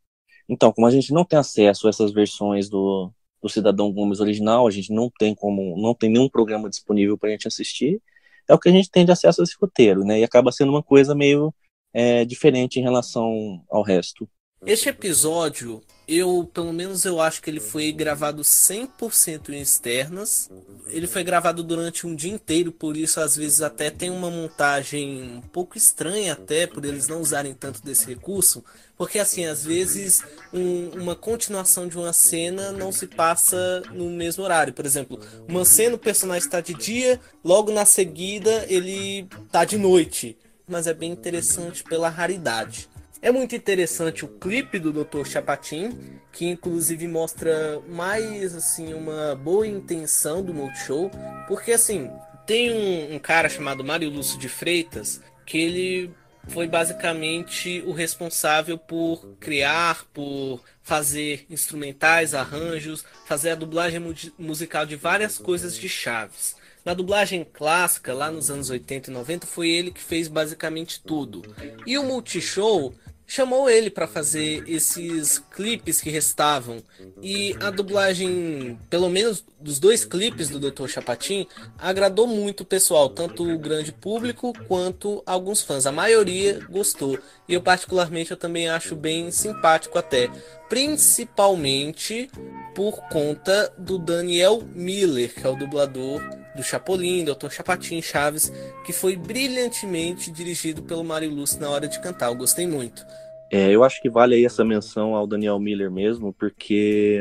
[SPEAKER 5] Então, como a gente não tem acesso a essas versões do, do Cidadão Gomes original, a gente não tem como, não tem nenhum programa disponível para a gente assistir, é o que a gente tem de acesso a esse roteiro, né? E acaba sendo uma coisa meio é, diferente em relação ao resto.
[SPEAKER 4] Este episódio, eu, pelo menos eu acho que ele foi gravado 100% em externas. Ele foi gravado durante um dia inteiro, por isso às vezes até tem uma montagem um pouco estranha até, por eles não usarem tanto desse recurso. Porque assim, às vezes um, uma continuação de uma cena não se passa no mesmo horário. Por exemplo, uma cena o personagem está de dia, logo na seguida ele está de noite. Mas é bem interessante pela raridade. É muito interessante o clipe do Dr. Chapatin, que inclusive mostra mais assim uma boa intenção do Multishow, porque assim, tem um, um cara chamado Mário Lúcio de Freitas que ele foi basicamente o responsável por criar, por fazer instrumentais, arranjos, fazer a dublagem musical de várias coisas de Chaves. Na dublagem clássica, lá nos anos 80 e 90, foi ele que fez basicamente tudo. E o Multishow chamou ele para fazer esses clipes que restavam. E a dublagem, pelo menos dos dois clipes do Dr. Chapatin, agradou muito o pessoal, tanto o grande público quanto alguns fãs. A maioria gostou. E eu particularmente eu também acho bem simpático até, principalmente por conta do Daniel Miller, que é o dublador do Chapolin, Dr. Chapatin Chaves, que foi brilhantemente dirigido pelo Mário Lúcio na hora de cantar. Eu gostei muito.
[SPEAKER 5] É, eu acho que vale aí essa menção ao Daniel Miller mesmo, porque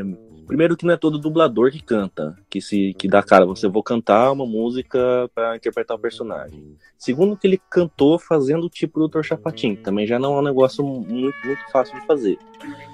[SPEAKER 5] primeiro que não é todo dublador que canta, que se que dá cara, você vou cantar uma música para interpretar o personagem. Segundo que ele cantou fazendo o tipo do Dr. Chapatin, também já não é um negócio muito muito fácil de fazer.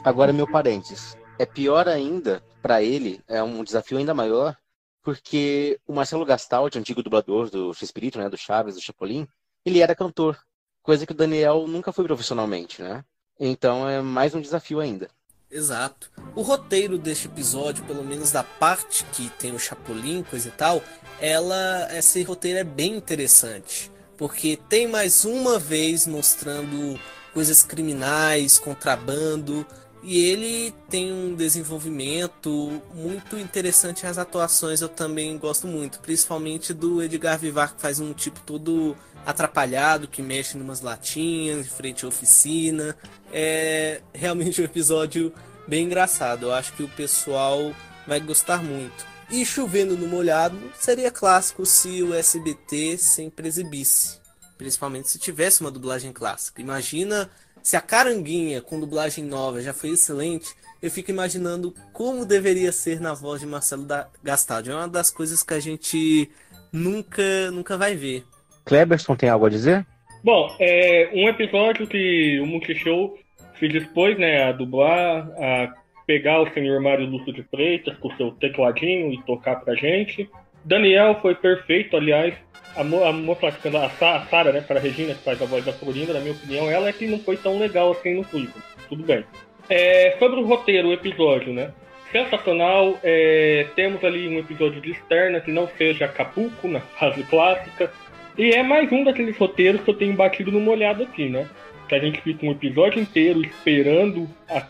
[SPEAKER 1] Agora meu parênteses, é pior ainda para ele, é um desafio ainda maior, porque o Marcelo Gastaldi, antigo dublador do X-Espírito, né, do Chaves, do Chapolin, ele era cantor, coisa que o Daniel nunca foi profissionalmente, né? Então é mais um desafio ainda.
[SPEAKER 4] Exato. O roteiro deste episódio, pelo menos da parte que tem o Chapolin, coisa e tal, ela, esse roteiro é bem interessante, porque tem mais uma vez mostrando coisas criminais, contrabando, e ele tem um desenvolvimento muito interessante. As atuações eu também gosto muito, principalmente do Edgar Vivar, que faz um tipo todo atrapalhado, que mexe numas latinhas, de frente à oficina. É realmente um episódio bem engraçado. Eu acho que o pessoal vai gostar muito. E chovendo no molhado seria clássico se o SBT sempre exibisse. Principalmente se tivesse uma dublagem clássica. Imagina se a Caranguinha com dublagem nova já foi excelente. Eu fico imaginando como deveria ser na voz de Marcelo da Gastaldi. É uma das coisas que a gente nunca, nunca vai ver.
[SPEAKER 1] Kleberson tem algo a dizer?
[SPEAKER 2] Bom, é um episódio que o Multishow se dispôs né, a dublar, a pegar o senhor Mário Lúcio de Freitas com seu tecladinho e tocar pra gente. Daniel foi perfeito, aliás. A, mo a moça, a Sara, né, para a Regina, que faz a voz da Florinda, na minha opinião, ela é que não foi tão legal assim no clipe. Tudo bem. É, sobre o roteiro, o episódio, né? Sensacional. É, temos ali um episódio de externa que não seja Acapulco, na fase clássica. E é mais um daqueles roteiros que eu tenho batido no molhado aqui, né? Que a gente fica um episódio inteiro esperando a,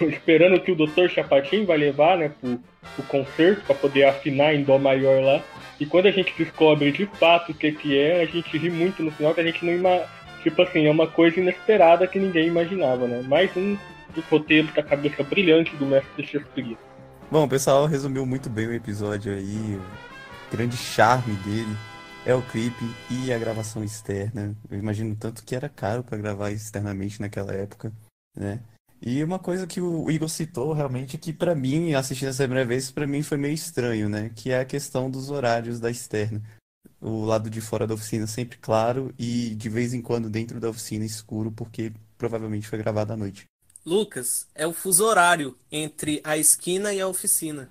[SPEAKER 2] esperando que o Dr. Chapatin vai levar, né, pro, pro concerto para poder afinar em dó maior lá. E quando a gente descobre de fato o que que é, a gente ri muito no final, que a gente não ima... tipo assim, é uma coisa inesperada que ninguém imaginava, né? Mais um dos roteiros da cabeça brilhante do mestre Shakespeare.
[SPEAKER 3] Bom, o pessoal resumiu muito bem o episódio aí, o grande charme dele é o clipe e a gravação externa. Eu imagino tanto que era caro para gravar externamente naquela época, né? E uma coisa que o Igor citou realmente que para mim, assistindo essa primeira vez, para mim foi meio estranho, né? Que é a questão dos horários da externa. O lado de fora da oficina sempre claro e de vez em quando dentro da oficina escuro, porque provavelmente foi gravado à noite.
[SPEAKER 4] Lucas, é o fuso horário entre a esquina e a oficina.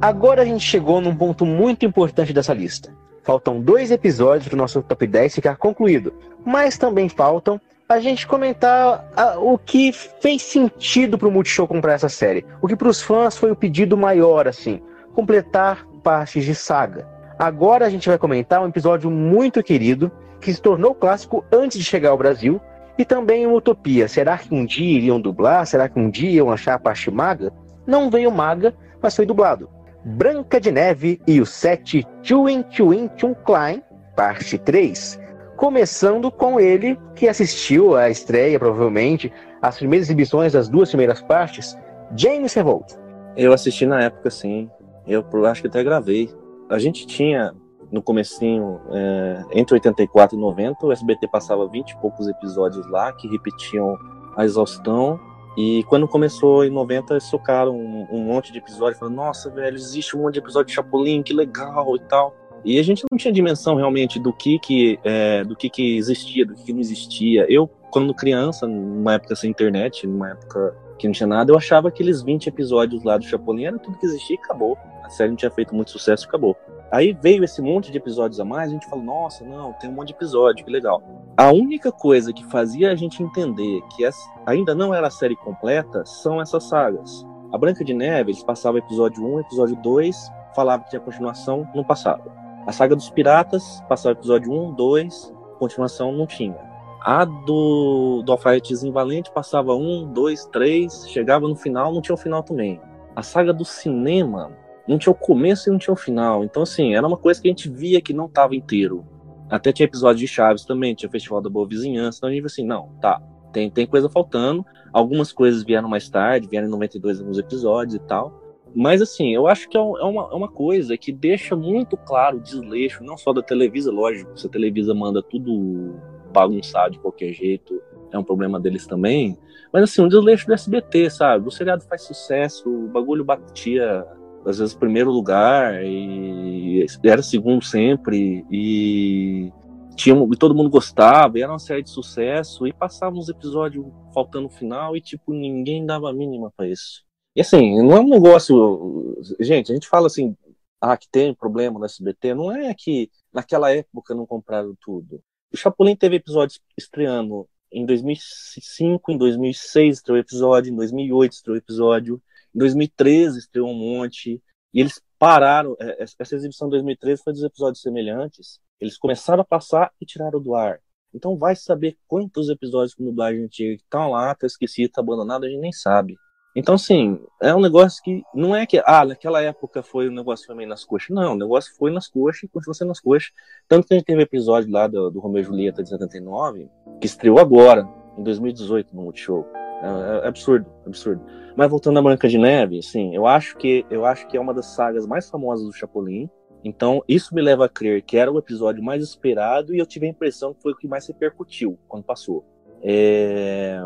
[SPEAKER 1] Agora a gente chegou num ponto muito importante dessa lista. Faltam dois episódios para o nosso top 10 ficar concluído, mas também faltam a gente comentar a, o que fez sentido para o Multishow comprar essa série. O que para os fãs foi o pedido maior, assim, completar partes de saga. Agora a gente vai comentar um episódio muito querido que se tornou clássico antes de chegar ao Brasil e também uma utopia. Será que um dia iriam dublar? Será que um dia iam achar a parte maga? Não veio maga, mas foi dublado. Branca de Neve e os Sete Chewin Chewin Chun Klein, parte 3. Começando com ele, que assistiu à estreia, provavelmente, as primeiras exibições das duas primeiras partes, James Revolt.
[SPEAKER 5] Eu assisti na época, sim. Eu acho que até gravei. A gente tinha, no comecinho, é, entre 84 e 90, o SBT passava 20 e poucos episódios lá, que repetiam a exaustão e quando começou em 90, eles socaram um, um monte de episódios, falando, nossa, velho, existe um monte de episódio de Chapolin, que legal e tal. E a gente não tinha dimensão realmente do que que, é, do que, que existia, do que, que não existia. Eu, quando criança, numa época sem internet, numa época que não tinha nada, eu achava aqueles 20 episódios lá do Chapolin era tudo que existia e acabou. A série não tinha feito muito sucesso e acabou. Aí veio esse monte de episódios a mais, a gente falou, nossa, não, tem um monte de episódio, que legal. A única coisa que fazia a gente entender que ainda não era a série completa são essas sagas. A Branca de Neve, eles passavam episódio 1, episódio 2, falava que tinha continuação, não passava. A saga dos piratas, passava episódio 1, 2, continuação não tinha. A do, do Alfaretezinho Valente passava 1, 2, 3, chegava no final, não tinha o final também. A saga do cinema não tinha o começo e não tinha o final. Então, assim, era uma coisa que a gente via que não estava inteiro. Até tinha episódio de Chaves também, tinha Festival da Boa Vizinhança. Então a gente viu assim, não, tá, tem, tem coisa faltando. Algumas coisas vieram mais tarde, vieram em 92 alguns episódios e tal. Mas assim, eu acho que é, é uma, é uma coisa que deixa muito claro o desleixo, não só da Televisa, lógico, se a Televisa manda tudo bagunçado de qualquer jeito, é um problema deles também. Mas assim, um desleixo do SBT, sabe? O seriado faz sucesso, o bagulho batia às vezes primeiro lugar e era segundo sempre e tinha e todo mundo gostava, era uma série de sucesso e passava uns episódios faltando o final e tipo ninguém dava a mínima para isso. E assim, não é um negócio, gente, a gente fala assim, ah, que tem problema no SBT, não é que naquela época não compraram tudo. O Chapolin teve episódios estreando em 2005, em 2006 estreou episódio, em 2008 estreou episódio, em 2013 estreou um monte. E eles pararam. É, essa exibição de 2013 foi dos episódios semelhantes. Eles começaram a passar e tiraram do ar. Então vai saber quantos episódios com dublagem antiga estão lá, tá esquecido, tá abandonado, a gente nem sabe. Então, assim, é um negócio que não é que, ah, naquela época foi um negócio meio nas coxas. Não, o negócio foi nas coxas e continua sendo nas coxas. Tanto que a gente teve episódio lá do, do Romeu e Julieta de 79, que estreou agora, em 2018, no Multishow. É, é absurdo, absurdo. Mas voltando à Branca de Neve, assim, eu acho que eu acho que é uma das sagas mais famosas do Chapolin. Então, isso me leva a crer que era o episódio mais esperado e eu tive a impressão que foi o que mais repercutiu quando passou. É,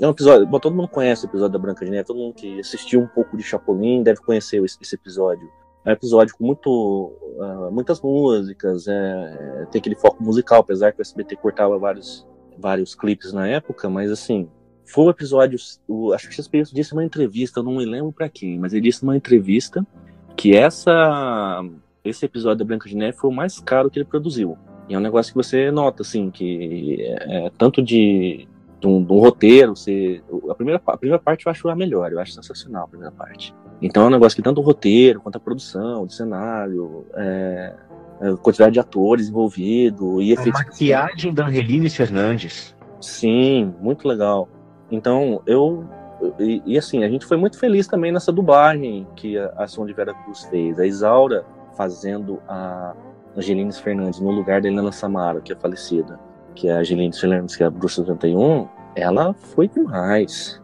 [SPEAKER 5] é um episódio. Bom, todo mundo conhece o episódio da Branca de Neve, todo mundo que assistiu um pouco de Chapolin deve conhecer esse, esse episódio. É um episódio com muito, uh, muitas músicas, é, tem aquele foco musical, apesar que o SBT cortava vários, vários clipes na época, mas assim, foi o episódio. O, acho que o Shakespeare disse numa entrevista, eu não me lembro para quem, mas ele disse numa entrevista que essa, esse episódio da Branca de Neve foi o mais caro que ele produziu. E é um negócio que você nota, assim, que é, é tanto de, de, um, de um roteiro, você, a, primeira, a primeira parte eu acho a melhor, eu acho sensacional a primeira parte. Então é um negócio que tanto o roteiro, quanto a produção, o cenário, é, a é, quantidade de atores envolvidos e efeitos.
[SPEAKER 1] A maquiagem da Angelina Fernandes.
[SPEAKER 5] Sim, muito legal. Então, eu. E, e, assim, a gente foi muito feliz também nessa dublagem que a, a Som de Vera Cruz fez. A Isaura fazendo a Angelines Fernandes no lugar da Helena Samara, que é falecida, que é a Angelines Fernandes, que é a Bruxa 71, ela foi demais.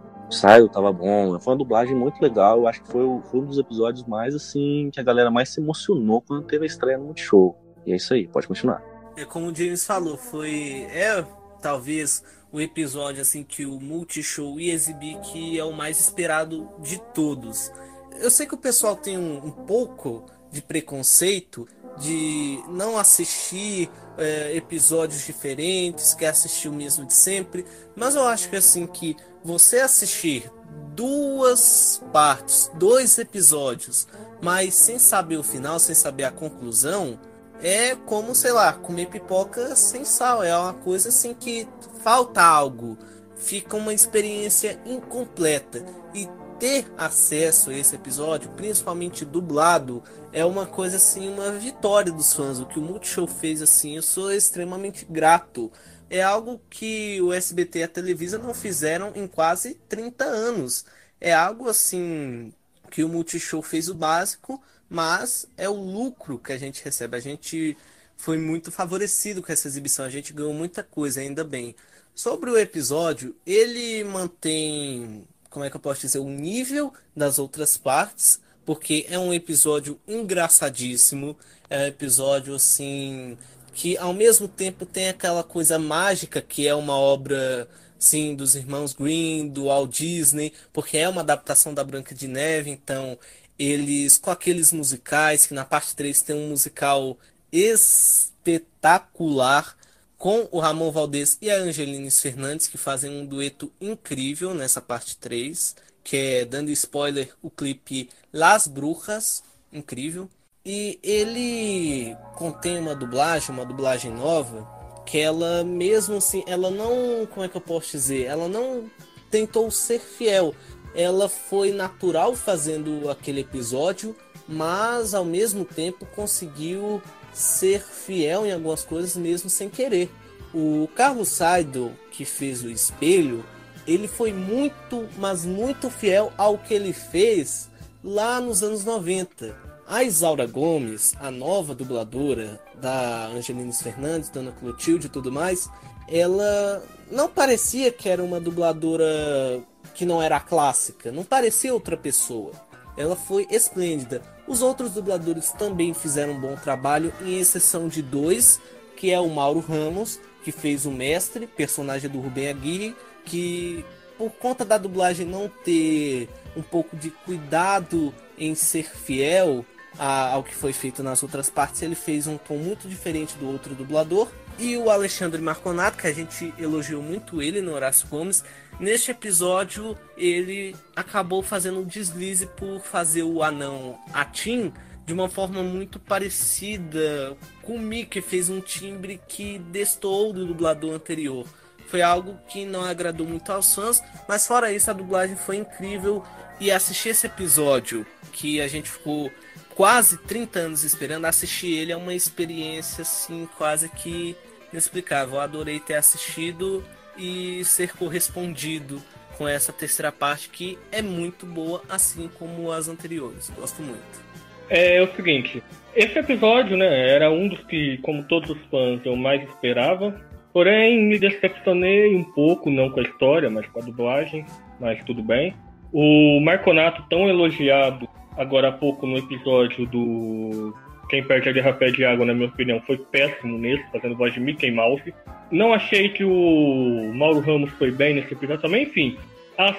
[SPEAKER 5] O tava bom, foi uma dublagem muito legal. Eu acho que foi, foi um dos episódios mais assim que a galera mais se emocionou quando teve a estreia no Multishow. E é isso aí, pode continuar.
[SPEAKER 4] É como o James falou, foi. É talvez o episódio assim que o Multishow ia exibir que é o mais esperado de todos. Eu sei que o pessoal tem um, um pouco de preconceito de não assistir é, episódios diferentes, quer assistir o mesmo de sempre, mas eu acho que assim que você assistir duas partes, dois episódios, mas sem saber o final, sem saber a conclusão, é como, sei lá, comer pipoca sem sal. É uma coisa assim que falta algo. Fica uma experiência incompleta. E ter acesso a esse episódio, principalmente dublado, é uma coisa assim, uma vitória dos fãs. O que o Multishow fez assim, eu sou extremamente grato. É algo que o SBT e a Televisa não fizeram em quase 30 anos. É algo assim que o Multishow fez o básico mas é o lucro que a gente recebe. A gente foi muito favorecido com essa exibição, a gente ganhou muita coisa, ainda bem. Sobre o episódio, ele mantém, como é que eu posso dizer, o nível das outras partes, porque é um episódio engraçadíssimo, é um episódio assim que ao mesmo tempo tem aquela coisa mágica que é uma obra sim dos irmãos Green, do Walt Disney, porque é uma adaptação da Branca de Neve, então eles com aqueles musicais, que na parte 3 tem um musical espetacular com o Ramon Valdez e a Angelines Fernandes, que fazem um dueto incrível nessa parte 3. que é, dando spoiler, o clipe Las Brujas, incrível. E ele contém uma dublagem, uma dublagem nova, que ela mesmo assim, ela não, como é que eu posso dizer, ela não tentou ser fiel. Ela foi natural fazendo aquele episódio, mas ao mesmo tempo conseguiu ser fiel em algumas coisas mesmo sem querer. O Carlos Saido, que fez o espelho, ele foi muito, mas muito fiel ao que ele fez lá nos anos 90. A Isaura Gomes, a nova dubladora da Angelina Fernandes, Dona Clotilde e tudo mais, ela não parecia que era uma dubladora que não era clássica, não parecia outra pessoa. Ela foi esplêndida. Os outros dubladores também fizeram um bom trabalho, em exceção de dois, que é o Mauro Ramos, que fez o mestre, personagem do Rubem Aguirre, que por conta da dublagem não ter um pouco de cuidado em ser fiel a, ao que foi feito nas outras partes, ele fez um tom muito diferente do outro dublador. E o Alexandre Marconato, que a gente elogiou muito ele no Horácio Gomes, neste episódio ele acabou fazendo um deslize por fazer o anão Atim de uma forma muito parecida com o Mickey, fez um timbre que destoou do dublador anterior. Foi algo que não agradou muito aos fãs, mas fora isso a dublagem foi incrível e assistir esse episódio que a gente ficou quase 30 anos esperando, assistir ele é uma experiência assim quase que inexplicável. Eu adorei ter assistido e ser correspondido com essa terceira parte que é muito boa, assim como as anteriores. Gosto muito.
[SPEAKER 2] É, é o seguinte, esse episódio, né, era um dos que, como todos os fãs, eu mais esperava. Porém, me decepcionei um pouco, não com a história, mas com a dublagem, mas tudo bem. O Marconato, tão elogiado agora há pouco no episódio do Quem Perde a Guerra Pede Água, na minha opinião, foi péssimo nesse, fazendo voz de Mickey Mouse. Não achei que o Mauro Ramos foi bem nesse episódio também, enfim. A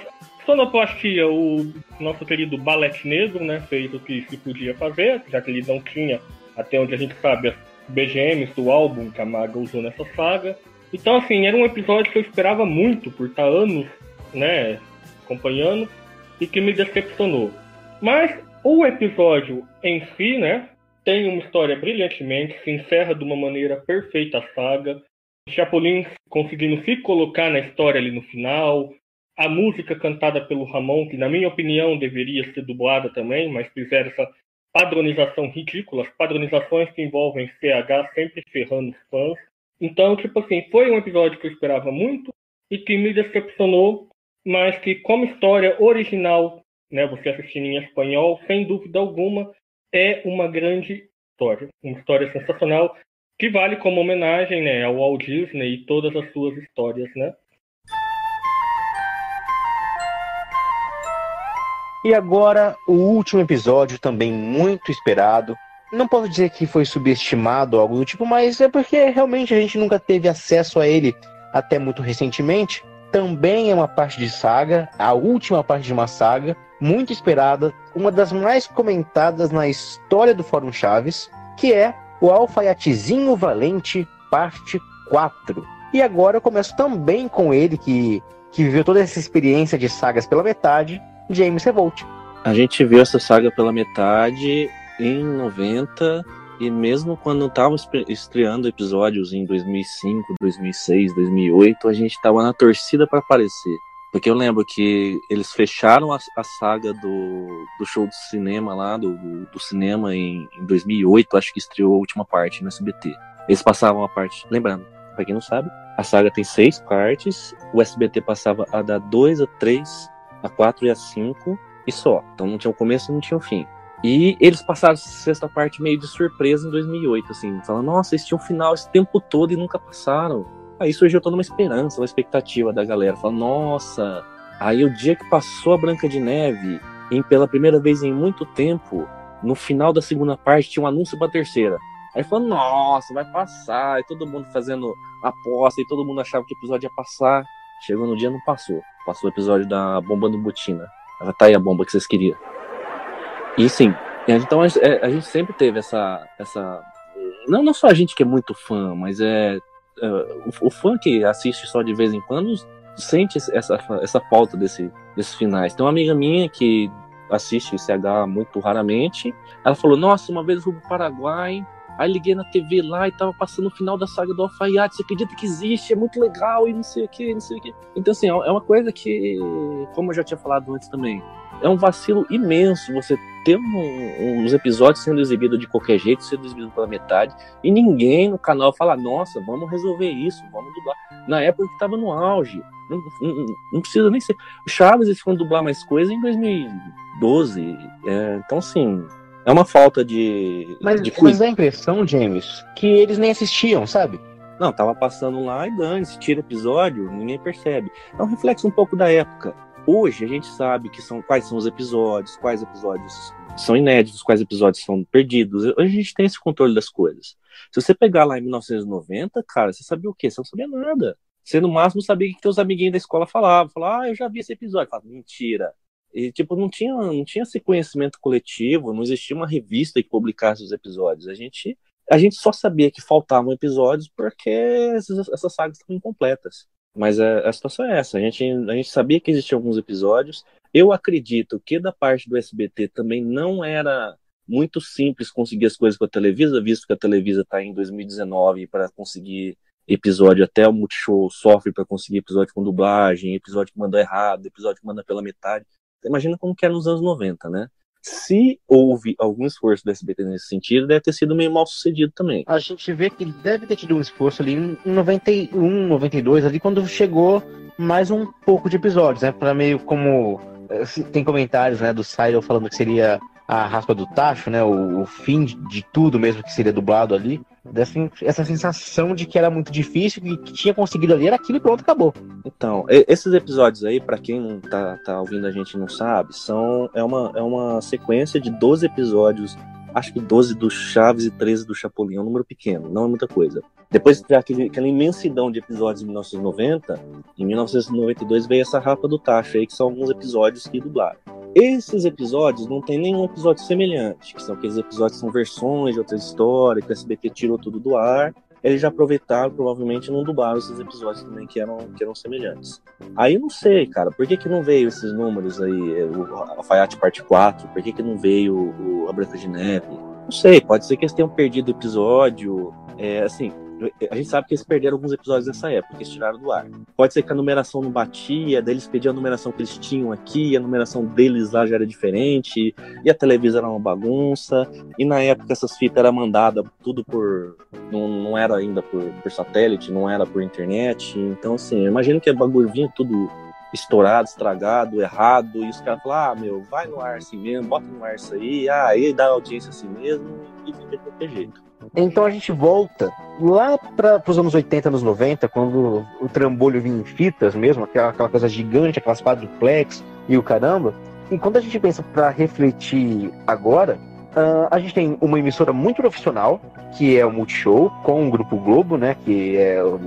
[SPEAKER 2] sonoplastia, o nosso querido Balete Negro, né, fez o que se podia fazer, já que ele não tinha, até onde a gente sabe, as BGMs do álbum que a Maga usou nessa saga. Então, assim, era um episódio que eu esperava muito, por estar anos, né, acompanhando, e que me decepcionou. Mas o episódio em si, né, tem uma história brilhantemente, se encerra de uma maneira perfeita a saga. Chapolin conseguindo se colocar na história ali no final. A música cantada pelo Ramon, que na minha opinião deveria ser dublada também, mas fizeram essa padronização ridícula, as padronizações que envolvem CH sempre ferrando os fãs. Então, tipo assim, foi um episódio que eu esperava muito e que me decepcionou, mas que como história original né, você assistindo em espanhol, sem dúvida alguma, é uma grande história. Uma história sensacional que vale como homenagem né, ao Walt Disney e todas as suas histórias, né?
[SPEAKER 1] E agora, o último episódio, também muito esperado. Não posso dizer que foi subestimado ou algo do tipo, mas é porque realmente a gente nunca teve acesso a ele até muito recentemente. Também é uma parte de saga, a última parte de uma saga, muito esperada, uma das mais comentadas na história do Fórum Chaves, que é o Alfaiatezinho Valente, parte 4. E agora eu começo também com ele, que, que viveu toda essa experiência de sagas pela metade, James Revolt.
[SPEAKER 5] A gente viu essa saga pela metade em 90, e mesmo quando estava estreando episódios em 2005, 2006, 2008, a gente estava na torcida para aparecer. Porque eu lembro que eles fecharam a, a saga do, do show do cinema lá, do, do cinema em, em 2008, acho que estreou a última parte no SBT. Eles passavam a parte. Lembrando, pra quem não sabe, a saga tem seis partes, o SBT passava a da 2 a 3, a 4 e a 5 e só. Então não tinha o começo e não tinha o fim. E eles passaram a sexta parte meio de surpresa em 2008, assim, falando, nossa, eles tinham final esse tempo todo e nunca passaram. Aí surgiu toda uma esperança, uma expectativa da galera. Falando, nossa. Aí o dia que passou a Branca de Neve, em pela primeira vez em muito tempo, no final da segunda parte tinha um anúncio pra terceira. Aí falou, nossa, vai passar. E todo mundo fazendo aposta, e todo mundo achava que o episódio ia passar. Chegou no dia não passou. Passou o episódio da bomba no Butina. Tá aí a bomba que vocês queriam. E sim, então a, a gente sempre teve essa. essa não, não só a gente que é muito fã, mas é uh, o, o fã que assiste só de vez em quando sente essa, essa falta desse, desses finais. Tem uma amiga minha que assiste CH muito raramente. Ela falou: Nossa, uma vez eu fui pro Paraguai, aí liguei na TV lá e tava passando o final da saga do Alfaiate. Você acredita que existe? É muito legal e não sei o que, não sei o que. Então, assim, é uma coisa que, como eu já tinha falado antes também, é um vacilo imenso você ter um, uns episódios sendo exibidos de qualquer jeito, sendo exibidos pela metade, e ninguém no canal fala, nossa, vamos resolver isso, vamos dublar. Na época que tava no auge. Não, não, não precisa nem ser. O Chaves eles foram dublar mais coisa em 2012. É, então, assim, é uma falta de.
[SPEAKER 1] Mas,
[SPEAKER 5] de
[SPEAKER 1] mas dá a impressão, James, que eles nem assistiam, sabe?
[SPEAKER 5] Não, tava passando lá e dane, se tira episódio, ninguém percebe. É um reflexo um pouco da época. Hoje a gente sabe que são quais são os episódios, quais episódios são inéditos, quais episódios são perdidos. Hoje a gente tem esse controle das coisas. Se você pegar lá em 1990, cara, você sabia o quê? Você não sabia nada. Você no máximo sabia o que teus amiguinhos da escola falavam. Falavam, ah, eu já vi esse episódio. Falava, mentira. E, tipo, não tinha, não tinha esse conhecimento coletivo, não existia uma revista que publicasse os episódios. A gente, a gente só sabia que faltavam episódios porque essas, essas sagas estavam incompletas. Mas a, a, situação é essa. A gente, a gente sabia que existiam alguns episódios. Eu acredito que da parte do SBT também não era muito simples conseguir as coisas com a Televisa, visto que a Televisa está em 2019 para conseguir episódio até o Multishow sofre para conseguir episódio com dublagem, episódio que mandou errado, episódio que manda pela metade. Imagina como que era nos anos 90, né? Se houve algum esforço do SBT nesse sentido, deve ter sido meio mal sucedido também.
[SPEAKER 1] A gente vê que deve ter tido um esforço ali em 91, 92, ali quando chegou mais um pouco de episódios, né? Para meio como. Eh, tem comentários né, do Cyril falando que seria a raspa do tacho, né? O, o fim de, de, tudo mesmo que seria dublado ali. Dessa, essa sensação de que era muito difícil e que tinha conseguido ali era aquilo e pronto, acabou.
[SPEAKER 5] Então, esses episódios aí, para quem não tá, tá ouvindo a gente não sabe, são é uma, é uma sequência de 12 episódios acho que 12 do Chaves e 13 do Chapolin, é um número pequeno, não é muita coisa. Depois daquele, aquela imensidão de episódios em 1990, em 1992 veio essa rapa do Tacho aí, que são alguns episódios que dublaram. Esses episódios não tem nenhum episódio semelhante, que são aqueles episódios que são versões de outras histórias, que o SBT tirou tudo do ar. Eles já aproveitaram, provavelmente não dublaram esses episódios também que eram, que eram semelhantes. Aí não sei, cara, por que, que não veio esses números aí, o Alfaiate Parte 4, por que, que não veio o A Branca de Neve? Não sei, pode ser que eles tenham perdido o episódio. É, assim, a gente sabe que eles perderam alguns episódios dessa época, eles tiraram do ar. Pode ser que a numeração não batia, daí eles pediam a numeração que eles tinham aqui, a numeração deles lá já era diferente, e a televisão era uma bagunça, e na época essas fitas eram mandadas tudo por. Não, não era ainda por, por satélite, não era por internet. Então, assim, eu imagino que o bagulho vinha tudo estourado, estragado, errado, e os caras falam, ah, meu, vai no ar assim mesmo, bota no ar isso aí, ah, aí dá audiência assim mesmo, e fica de qualquer jeito.
[SPEAKER 1] Então a gente volta lá para os anos 80, anos 90, quando o trambolho vinha em fitas mesmo, aquela, aquela coisa gigante, aquelas quadruplex e o caramba. E quando a gente pensa para refletir agora, uh, a gente tem uma emissora muito profissional, que é o Multishow, com o Grupo Globo, né, que é o,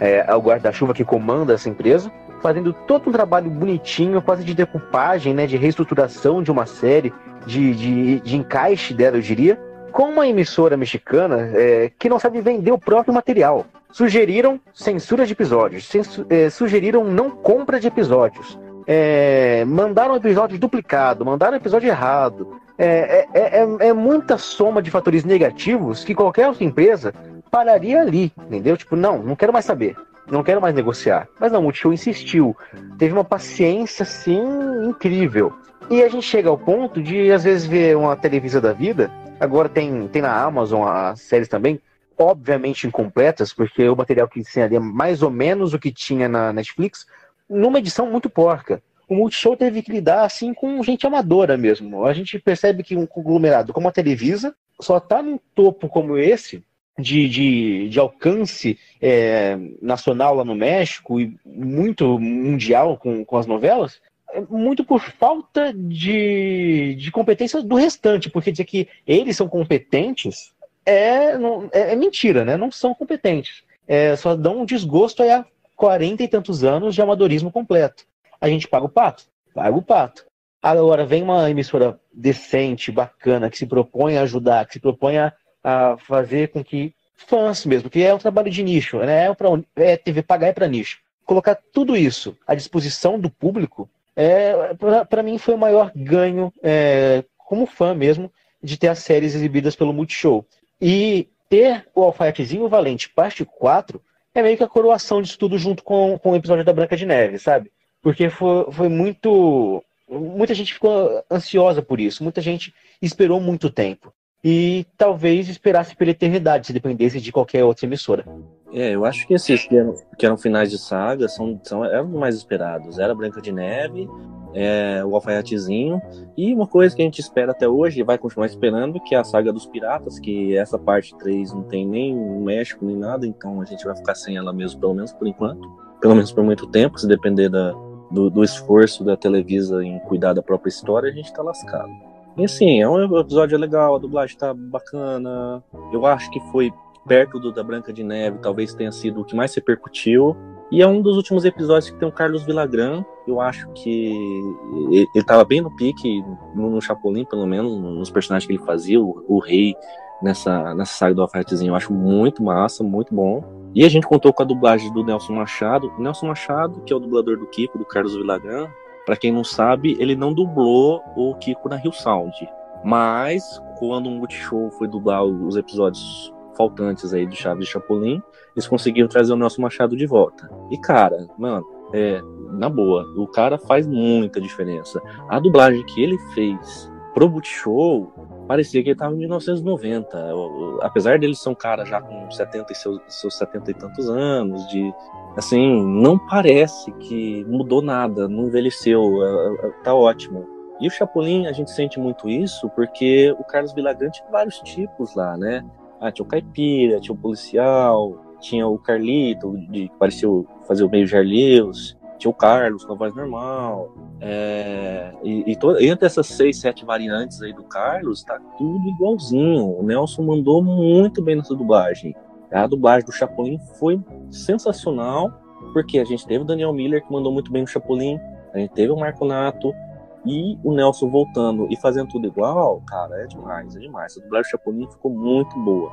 [SPEAKER 1] é, é o guarda-chuva que comanda essa empresa, fazendo todo um trabalho bonitinho, quase de decupagem, né, de reestruturação de uma série, de, de, de encaixe dela, eu diria com uma emissora mexicana é, que não sabe vender o próprio material. Sugeriram censura de episódios, censu é, sugeriram não compra de episódios, é, mandaram episódio duplicado, mandaram episódio errado. É, é, é, é, muita soma de fatores negativos que qualquer outra empresa pararia ali, entendeu? Tipo, não, não quero mais saber, não quero mais negociar. Mas não, o Multishow insistiu, teve uma paciência assim incrível. E a gente chega ao ponto de às vezes ver uma televisão da vida Agora tem, tem na Amazon as séries também, obviamente incompletas, porque o material que tem ali é mais ou menos o que tinha na Netflix, numa edição muito porca. O Multishow teve que lidar assim com gente amadora mesmo. A gente percebe que um conglomerado como a Televisa só está num topo como esse, de, de, de alcance é, nacional lá no México e muito mundial com, com as novelas, muito por falta de, de competência do restante, porque dizer que eles são competentes é, não, é, é, mentira, né? Não são competentes. É, só dão um desgosto há 40 e tantos anos de amadorismo completo. A gente paga o pato? Paga o pato. Agora, vem uma emissora decente, bacana, que se propõe a ajudar, que se propõe a, a fazer com que fãs mesmo, que é um trabalho de nicho, né? É, pra, é TV pagar é para nicho. Colocar tudo isso à disposição do público é, para mim foi o maior ganho, é, como fã mesmo, de ter as séries exibidas pelo Multishow. E ter o Alfaiatezinho Valente parte 4 é meio que a coroação disso tudo junto com, com o episódio da Branca de Neve, sabe? Porque foi, foi muito. Muita gente ficou ansiosa por isso, muita gente esperou muito tempo. E talvez esperasse pela eternidade, se dependesse de qualquer outra emissora.
[SPEAKER 5] É, eu acho que esses que eram, que eram finais de saga são, são, eram mais esperados. Era Branca de Neve, é, o Alfaiatezinho, e uma coisa que a gente espera até hoje, e vai continuar esperando, que é a saga dos piratas, que essa parte 3 não tem nem México nem nada, então a gente vai ficar sem ela mesmo, pelo menos por enquanto. Pelo menos por muito tempo, se depender da, do, do esforço da Televisa em cuidar da própria história, a gente tá lascado. E assim, é um episódio legal, a dublagem tá bacana. Eu acho que foi perto do da Branca de Neve, talvez tenha sido o que mais repercutiu. E é um dos últimos episódios que tem o Carlos Villagrán. Eu acho que ele estava bem no pique, no, Chapolin, pelo menos, nos personagens que ele fazia, o, o rei nessa, nessa saga do Alfaiatezinho. Eu acho muito massa, muito bom. E a gente contou com a dublagem do Nelson Machado. Nelson Machado, que é o dublador do Kiko, do Carlos Villagrán. Para quem não sabe, ele não dublou o Kiko na Rio Sound. Mas, quando o Multishow foi dublar os episódios faltantes aí do Chaves e Chapolin, eles conseguiram trazer o Nelson Machado de volta. E cara, mano, é, na boa, o cara faz muita diferença. A dublagem que ele fez pro Multishow parecia que ele tava em 1990. Apesar dele ser um cara já com 70 e seus, seus 70 e tantos anos, de assim, não parece que mudou nada, não envelheceu, é, é, tá ótimo. E o Chapolin, a gente sente muito isso porque o Carlos Villagrán tinha vários tipos lá, né? Ah, tinha o caipira, tinha o policial, tinha o Carlito, de, que parecia fazer o meio Jarleus, tinha o Carlos com a voz normal. É, e, e to, entre essas seis, sete variantes aí do Carlos, tá tudo igualzinho. O Nelson mandou muito bem nessa dublagem. A dublagem do Chapolin foi sensacional, porque a gente teve o Daniel Miller, que mandou muito bem no Chapolin, a gente teve o Marco Nato, e o Nelson voltando e fazendo tudo igual, cara, é demais, é demais. A dublagem do Chapolin ficou muito boa.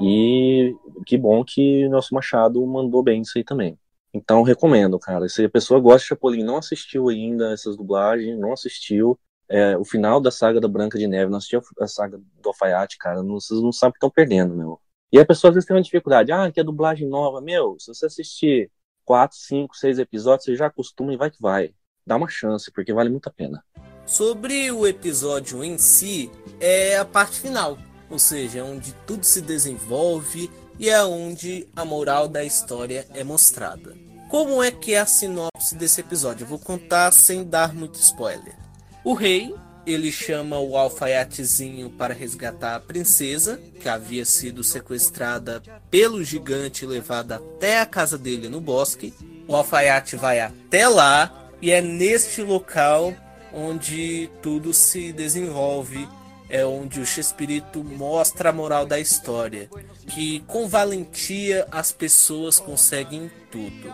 [SPEAKER 5] E que bom que o Nelson Machado mandou bem isso aí também. Então recomendo, cara. Se a pessoa gosta de Chapolin, não assistiu ainda essas dublagens, não assistiu é, o final da saga da Branca de Neve, não assistiu a saga do Alfaiate, cara, vocês não sabem o que estão perdendo, meu. E a pessoa às vezes tem uma dificuldade, ah, que é dublagem nova, meu, se você assistir quatro, cinco, seis episódios, você já acostuma e vai que vai dá uma chance, porque vale muito a pena.
[SPEAKER 4] Sobre o episódio em si, é a parte final, ou seja, é onde tudo se desenvolve e é onde a moral da história é mostrada. Como é que é a sinopse desse episódio? Eu vou contar sem dar muito spoiler. O rei, ele chama o alfaiatezinho para resgatar a princesa, que havia sido sequestrada pelo gigante e levada até a casa dele no bosque. O alfaiate vai até lá, e é neste local onde tudo se desenvolve, é onde o Chespirito mostra a moral da história, que com valentia as pessoas conseguem tudo.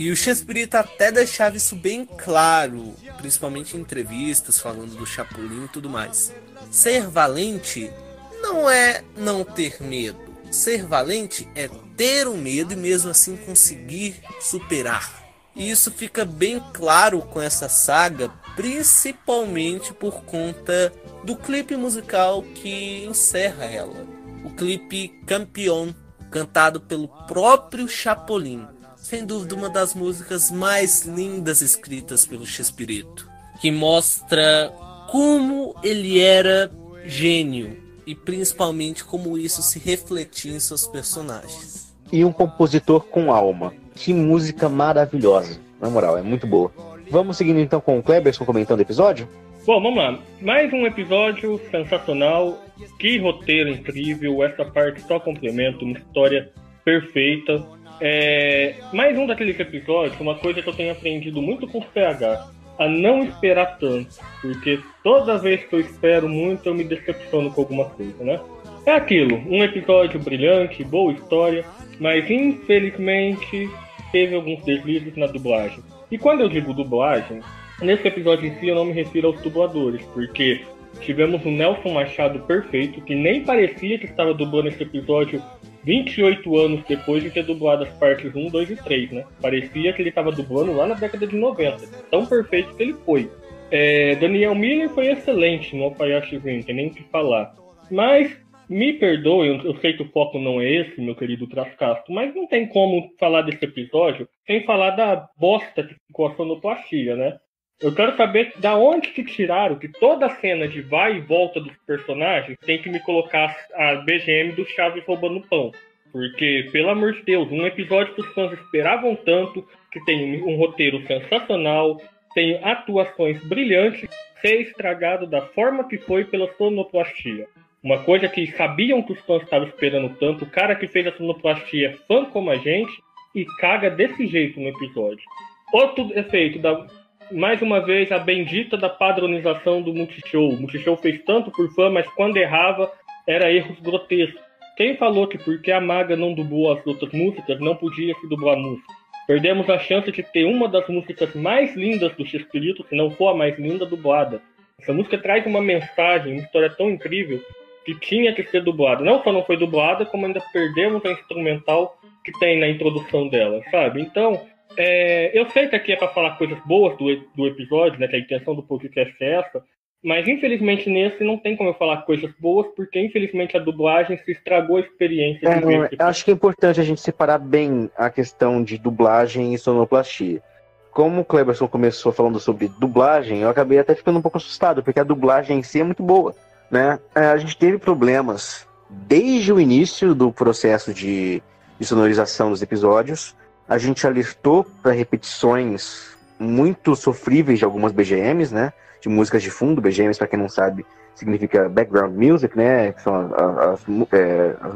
[SPEAKER 4] E o Chespirito até deixava isso bem claro, principalmente em entrevistas falando do Chapolin e tudo mais. Ser valente não é não ter medo. Ser valente é ter o medo e mesmo assim conseguir superar. E isso fica bem claro com essa saga, principalmente por conta do clipe musical que encerra ela. O clipe Campeão, cantado pelo próprio Chapolin. Sem dúvida uma das músicas mais lindas escritas pelo Chespirito, que mostra como ele era gênio e principalmente como isso se refletia em seus personagens.
[SPEAKER 1] E um compositor com alma. Que música maravilhosa. Na moral, é muito boa. Vamos seguindo então com o Kleberson comentando o episódio?
[SPEAKER 2] Bom, vamos lá. Mais um episódio sensacional. Que roteiro incrível. Essa parte só complementa. Uma história perfeita. É... Mais um daqueles episódios. Uma coisa que eu tenho aprendido muito com o PH. A não esperar tanto. Porque toda vez que eu espero muito, eu me decepciono com alguma coisa, né? É aquilo. Um episódio brilhante, boa história. Mas infelizmente teve alguns deslizes na dublagem. E quando eu digo dublagem, nesse episódio em si eu não me refiro aos dubladores, porque tivemos o Nelson Machado perfeito, que nem parecia que estava dublando esse episódio 28 anos depois de ter dublado as partes 1, 2 e 3, né? Parecia que ele estava dublando lá na década de 90, tão perfeito que ele foi. É, Daniel Miller foi excelente no Alphayashi Rin, tem nem o que falar. Mas, me perdoe, eu, sei que o foco não é esse, meu querido Trascasto, mas não tem como falar desse episódio sem falar da bosta que ficou a sonoplastia, né? Eu quero saber da onde que tiraram que toda a cena de vai e volta dos personagens tem que me colocar a BGM do Chaves roubando pão. Porque, pelo amor de Deus, um episódio que os fãs esperavam tanto, que tem um roteiro sensacional, tem atuações brilhantes, ser estragado da forma que foi pela sonoplastia. Uma coisa que sabiam que os fãs estavam esperando tanto, o cara que fez a sonoplastia é fã como a gente e caga desse jeito no episódio. Outro efeito da mais uma vez, a bendita da padronização do Multishow. O Multishow fez tanto por fã, mas quando errava, era erros grotescos. Quem falou que porque a Maga não dublou as outras músicas, não podia se dublar música? Perdemos a chance de ter uma das músicas mais lindas do X-Espírito, se não for a mais linda, dublada. Essa música traz uma mensagem, uma história tão incrível, que tinha que ser dublada. Não só não foi dublada, como ainda perdemos a instrumental que tem na introdução dela, sabe? Então, é, eu sei que aqui é para falar coisas boas do, do episódio, né? Que a intenção do podcast é essa. Mas infelizmente nesse não tem como eu falar coisas boas, porque infelizmente a dublagem se estragou a experiência.
[SPEAKER 1] É, ver acho que é importante a gente separar bem a questão de dublagem e sonoplastia. Como o Cleberson começou falando sobre dublagem, eu acabei até ficando um pouco assustado, porque a dublagem em si é muito boa. Né? É, a gente teve problemas desde o início do processo de, de sonorização dos episódios a gente alertou para repetições muito sofríveis de algumas BGMs, né? De músicas de fundo. BGMs, para quem não sabe, significa background music, né? Que são as, as, é, as,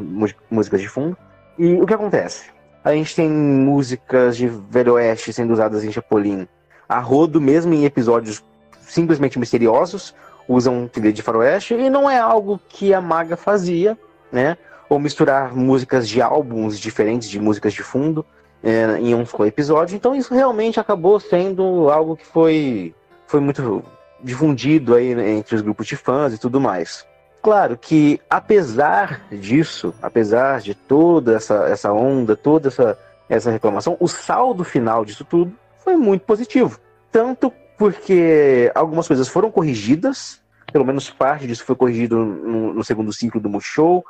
[SPEAKER 1] músicas de fundo. E o que acontece? A gente tem músicas de Velho Oeste sendo usadas em Chapolin a rodo, mesmo em episódios simplesmente misteriosos, usam trilha de faroeste, e não é algo que a Maga fazia, né? Ou misturar músicas de álbuns diferentes de músicas de fundo é, em um só episódio. Então isso realmente acabou sendo algo que foi, foi muito difundido aí né, entre os grupos de fãs e tudo mais. Claro que apesar disso, apesar de toda essa, essa onda, toda essa, essa reclamação, o saldo final disso tudo foi muito positivo. Tanto porque algumas coisas foram corrigidas, pelo menos parte disso foi corrigido no, no segundo ciclo do Multishow,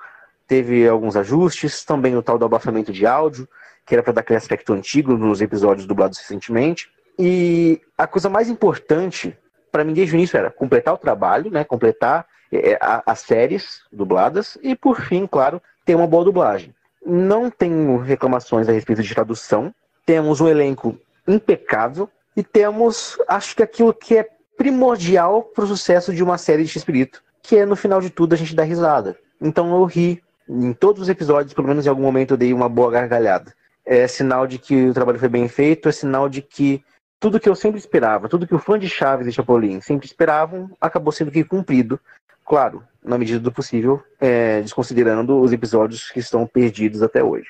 [SPEAKER 1] teve alguns ajustes, também o tal do abafamento de áudio, que era para dar aquele aspecto antigo nos episódios dublados recentemente. E a coisa mais importante para mim desde o início era completar o trabalho, né, completar é, a, as séries dubladas e, por fim, claro, ter uma boa dublagem. Não tenho reclamações a respeito de tradução, temos um elenco impecável e temos, acho que aquilo que é primordial para o sucesso de uma série de X-Espírito, que é no final de tudo a gente dar risada. Então eu ri em todos os episódios, pelo menos em algum momento eu dei uma boa gargalhada é sinal de que o trabalho foi bem feito, é sinal de que tudo que eu sempre esperava, tudo que o fã de Chaves e Chapolin sempre esperavam, acabou sendo que cumprido. Claro, na medida do possível, é, desconsiderando os episódios que estão perdidos até hoje.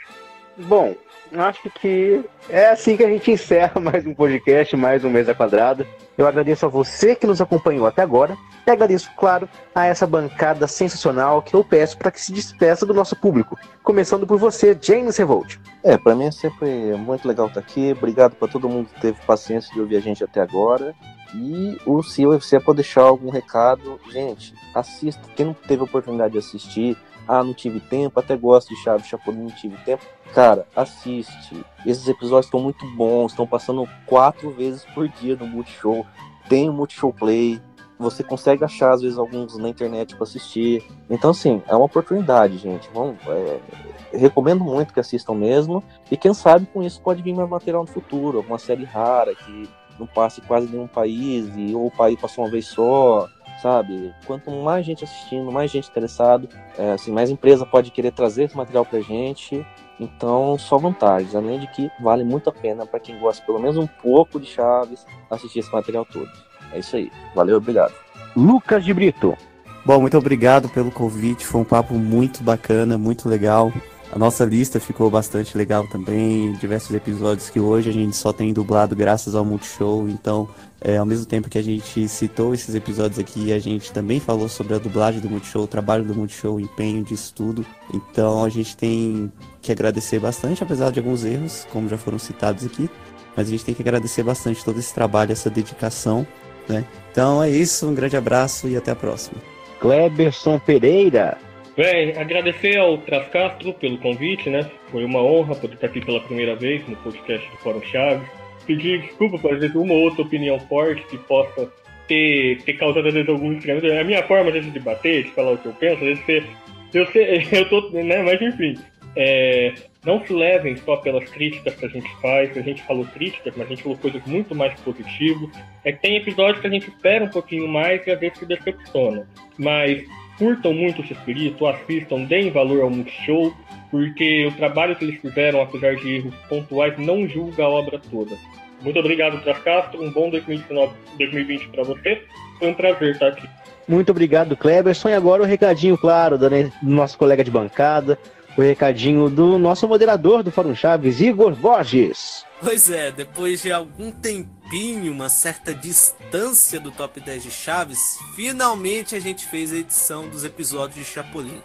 [SPEAKER 1] Bom, acho que é assim que a gente encerra mais um podcast, mais um Mesa Quadrada. Eu agradeço a você que nos acompanhou até agora e agradeço, claro, a essa bancada sensacional que eu peço para que se despeça do nosso público. Começando por você, James Revolt.
[SPEAKER 5] É, para mim é sempre muito legal estar aqui. Obrigado para todo mundo que teve paciência de ouvir a gente até agora. E o se UFC pode deixar algum recado, gente, assista. Quem não teve oportunidade de assistir, ah, não tive tempo, até gosto de Chaves Chapolin, não tive tempo. Cara, assiste. Esses episódios estão muito bons, estão passando quatro vezes por dia no Multishow. Tem o Multishow Play, você consegue achar às vezes alguns na internet para assistir. Então, assim, é uma oportunidade, gente. Vamos, é, recomendo muito que assistam mesmo. E quem sabe com isso pode vir mais material no futuro, alguma série rara que não passe quase nenhum país, e, ou o país passou uma vez só sabe? Quanto mais gente assistindo, mais gente interessado, é, assim, mais empresa pode querer trazer esse material pra gente. Então, só vantagens, além de que vale muito a pena para quem gosta pelo menos um pouco de Chaves assistir esse material todo. É isso aí. Valeu, obrigado.
[SPEAKER 1] Lucas de Brito.
[SPEAKER 3] Bom, muito obrigado pelo convite. Foi um papo muito bacana, muito legal. A nossa lista ficou bastante legal também, diversos episódios que hoje a gente só tem dublado graças ao Multishow, então é, ao mesmo tempo que a gente citou esses episódios aqui, a gente também falou sobre a dublagem do Multishow, o trabalho do Multishow, o empenho disso tudo. Então a gente tem que agradecer bastante, apesar de alguns erros, como já foram citados aqui, mas a gente tem que agradecer bastante todo esse trabalho, essa dedicação, né? Então é isso, um grande abraço e até a próxima.
[SPEAKER 1] Cleberson Pereira.
[SPEAKER 2] Bem, agradecer ao Trascastro pelo convite, né? Foi uma honra poder estar aqui pela primeira vez no podcast do Fórum Chaves. Pedir desculpa por às vezes uma ou outra opinião forte que possa ter, ter causado às vezes algum estranhamento. É a minha forma às vezes, de bater, de falar o que eu penso, às vezes você, eu, sei, eu tô, né? Mas enfim, é, não se levem só pelas críticas que a gente faz. A gente falou críticas, mas a gente falou coisas muito mais positivas. É que tem episódios que a gente espera um pouquinho mais e às vezes se decepciona. Mas curtam muito o espírito, assistam, deem valor ao Multishow, porque o trabalho que eles fizeram, apesar de erros pontuais, não julga a obra toda. Muito obrigado, Trascastro. Um bom 2019, 2020 para você. Foi um prazer estar aqui.
[SPEAKER 1] Muito obrigado, Kleberson. E agora o recadinho, claro, do nosso colega de bancada, o recadinho do nosso moderador do Fórum Chaves, Igor Borges.
[SPEAKER 4] Pois é, depois de algum tempinho, uma certa distância do top 10 de Chaves, finalmente a gente fez a edição dos episódios de Chapolin.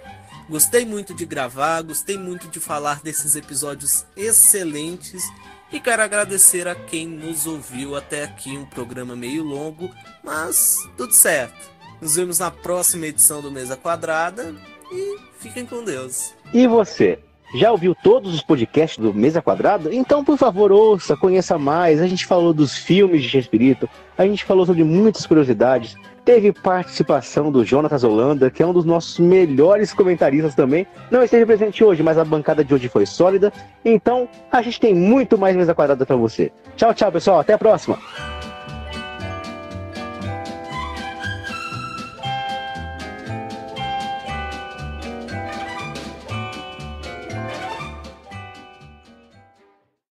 [SPEAKER 4] Gostei muito de gravar, gostei muito de falar desses episódios excelentes e quero agradecer a quem nos ouviu até aqui, um programa meio longo, mas tudo certo. Nos vemos na próxima edição do Mesa Quadrada e fiquem com Deus.
[SPEAKER 1] E você? Já ouviu todos os podcasts do Mesa Quadrada? Então, por favor, ouça, conheça mais. A gente falou dos filmes de Espírito, a gente falou sobre muitas curiosidades. Teve participação do Jonatas Holanda, que é um dos nossos melhores comentaristas também. Não esteve presente hoje, mas a bancada de hoje foi sólida. Então, a gente tem muito mais Mesa Quadrada para você. Tchau, tchau, pessoal. Até a próxima.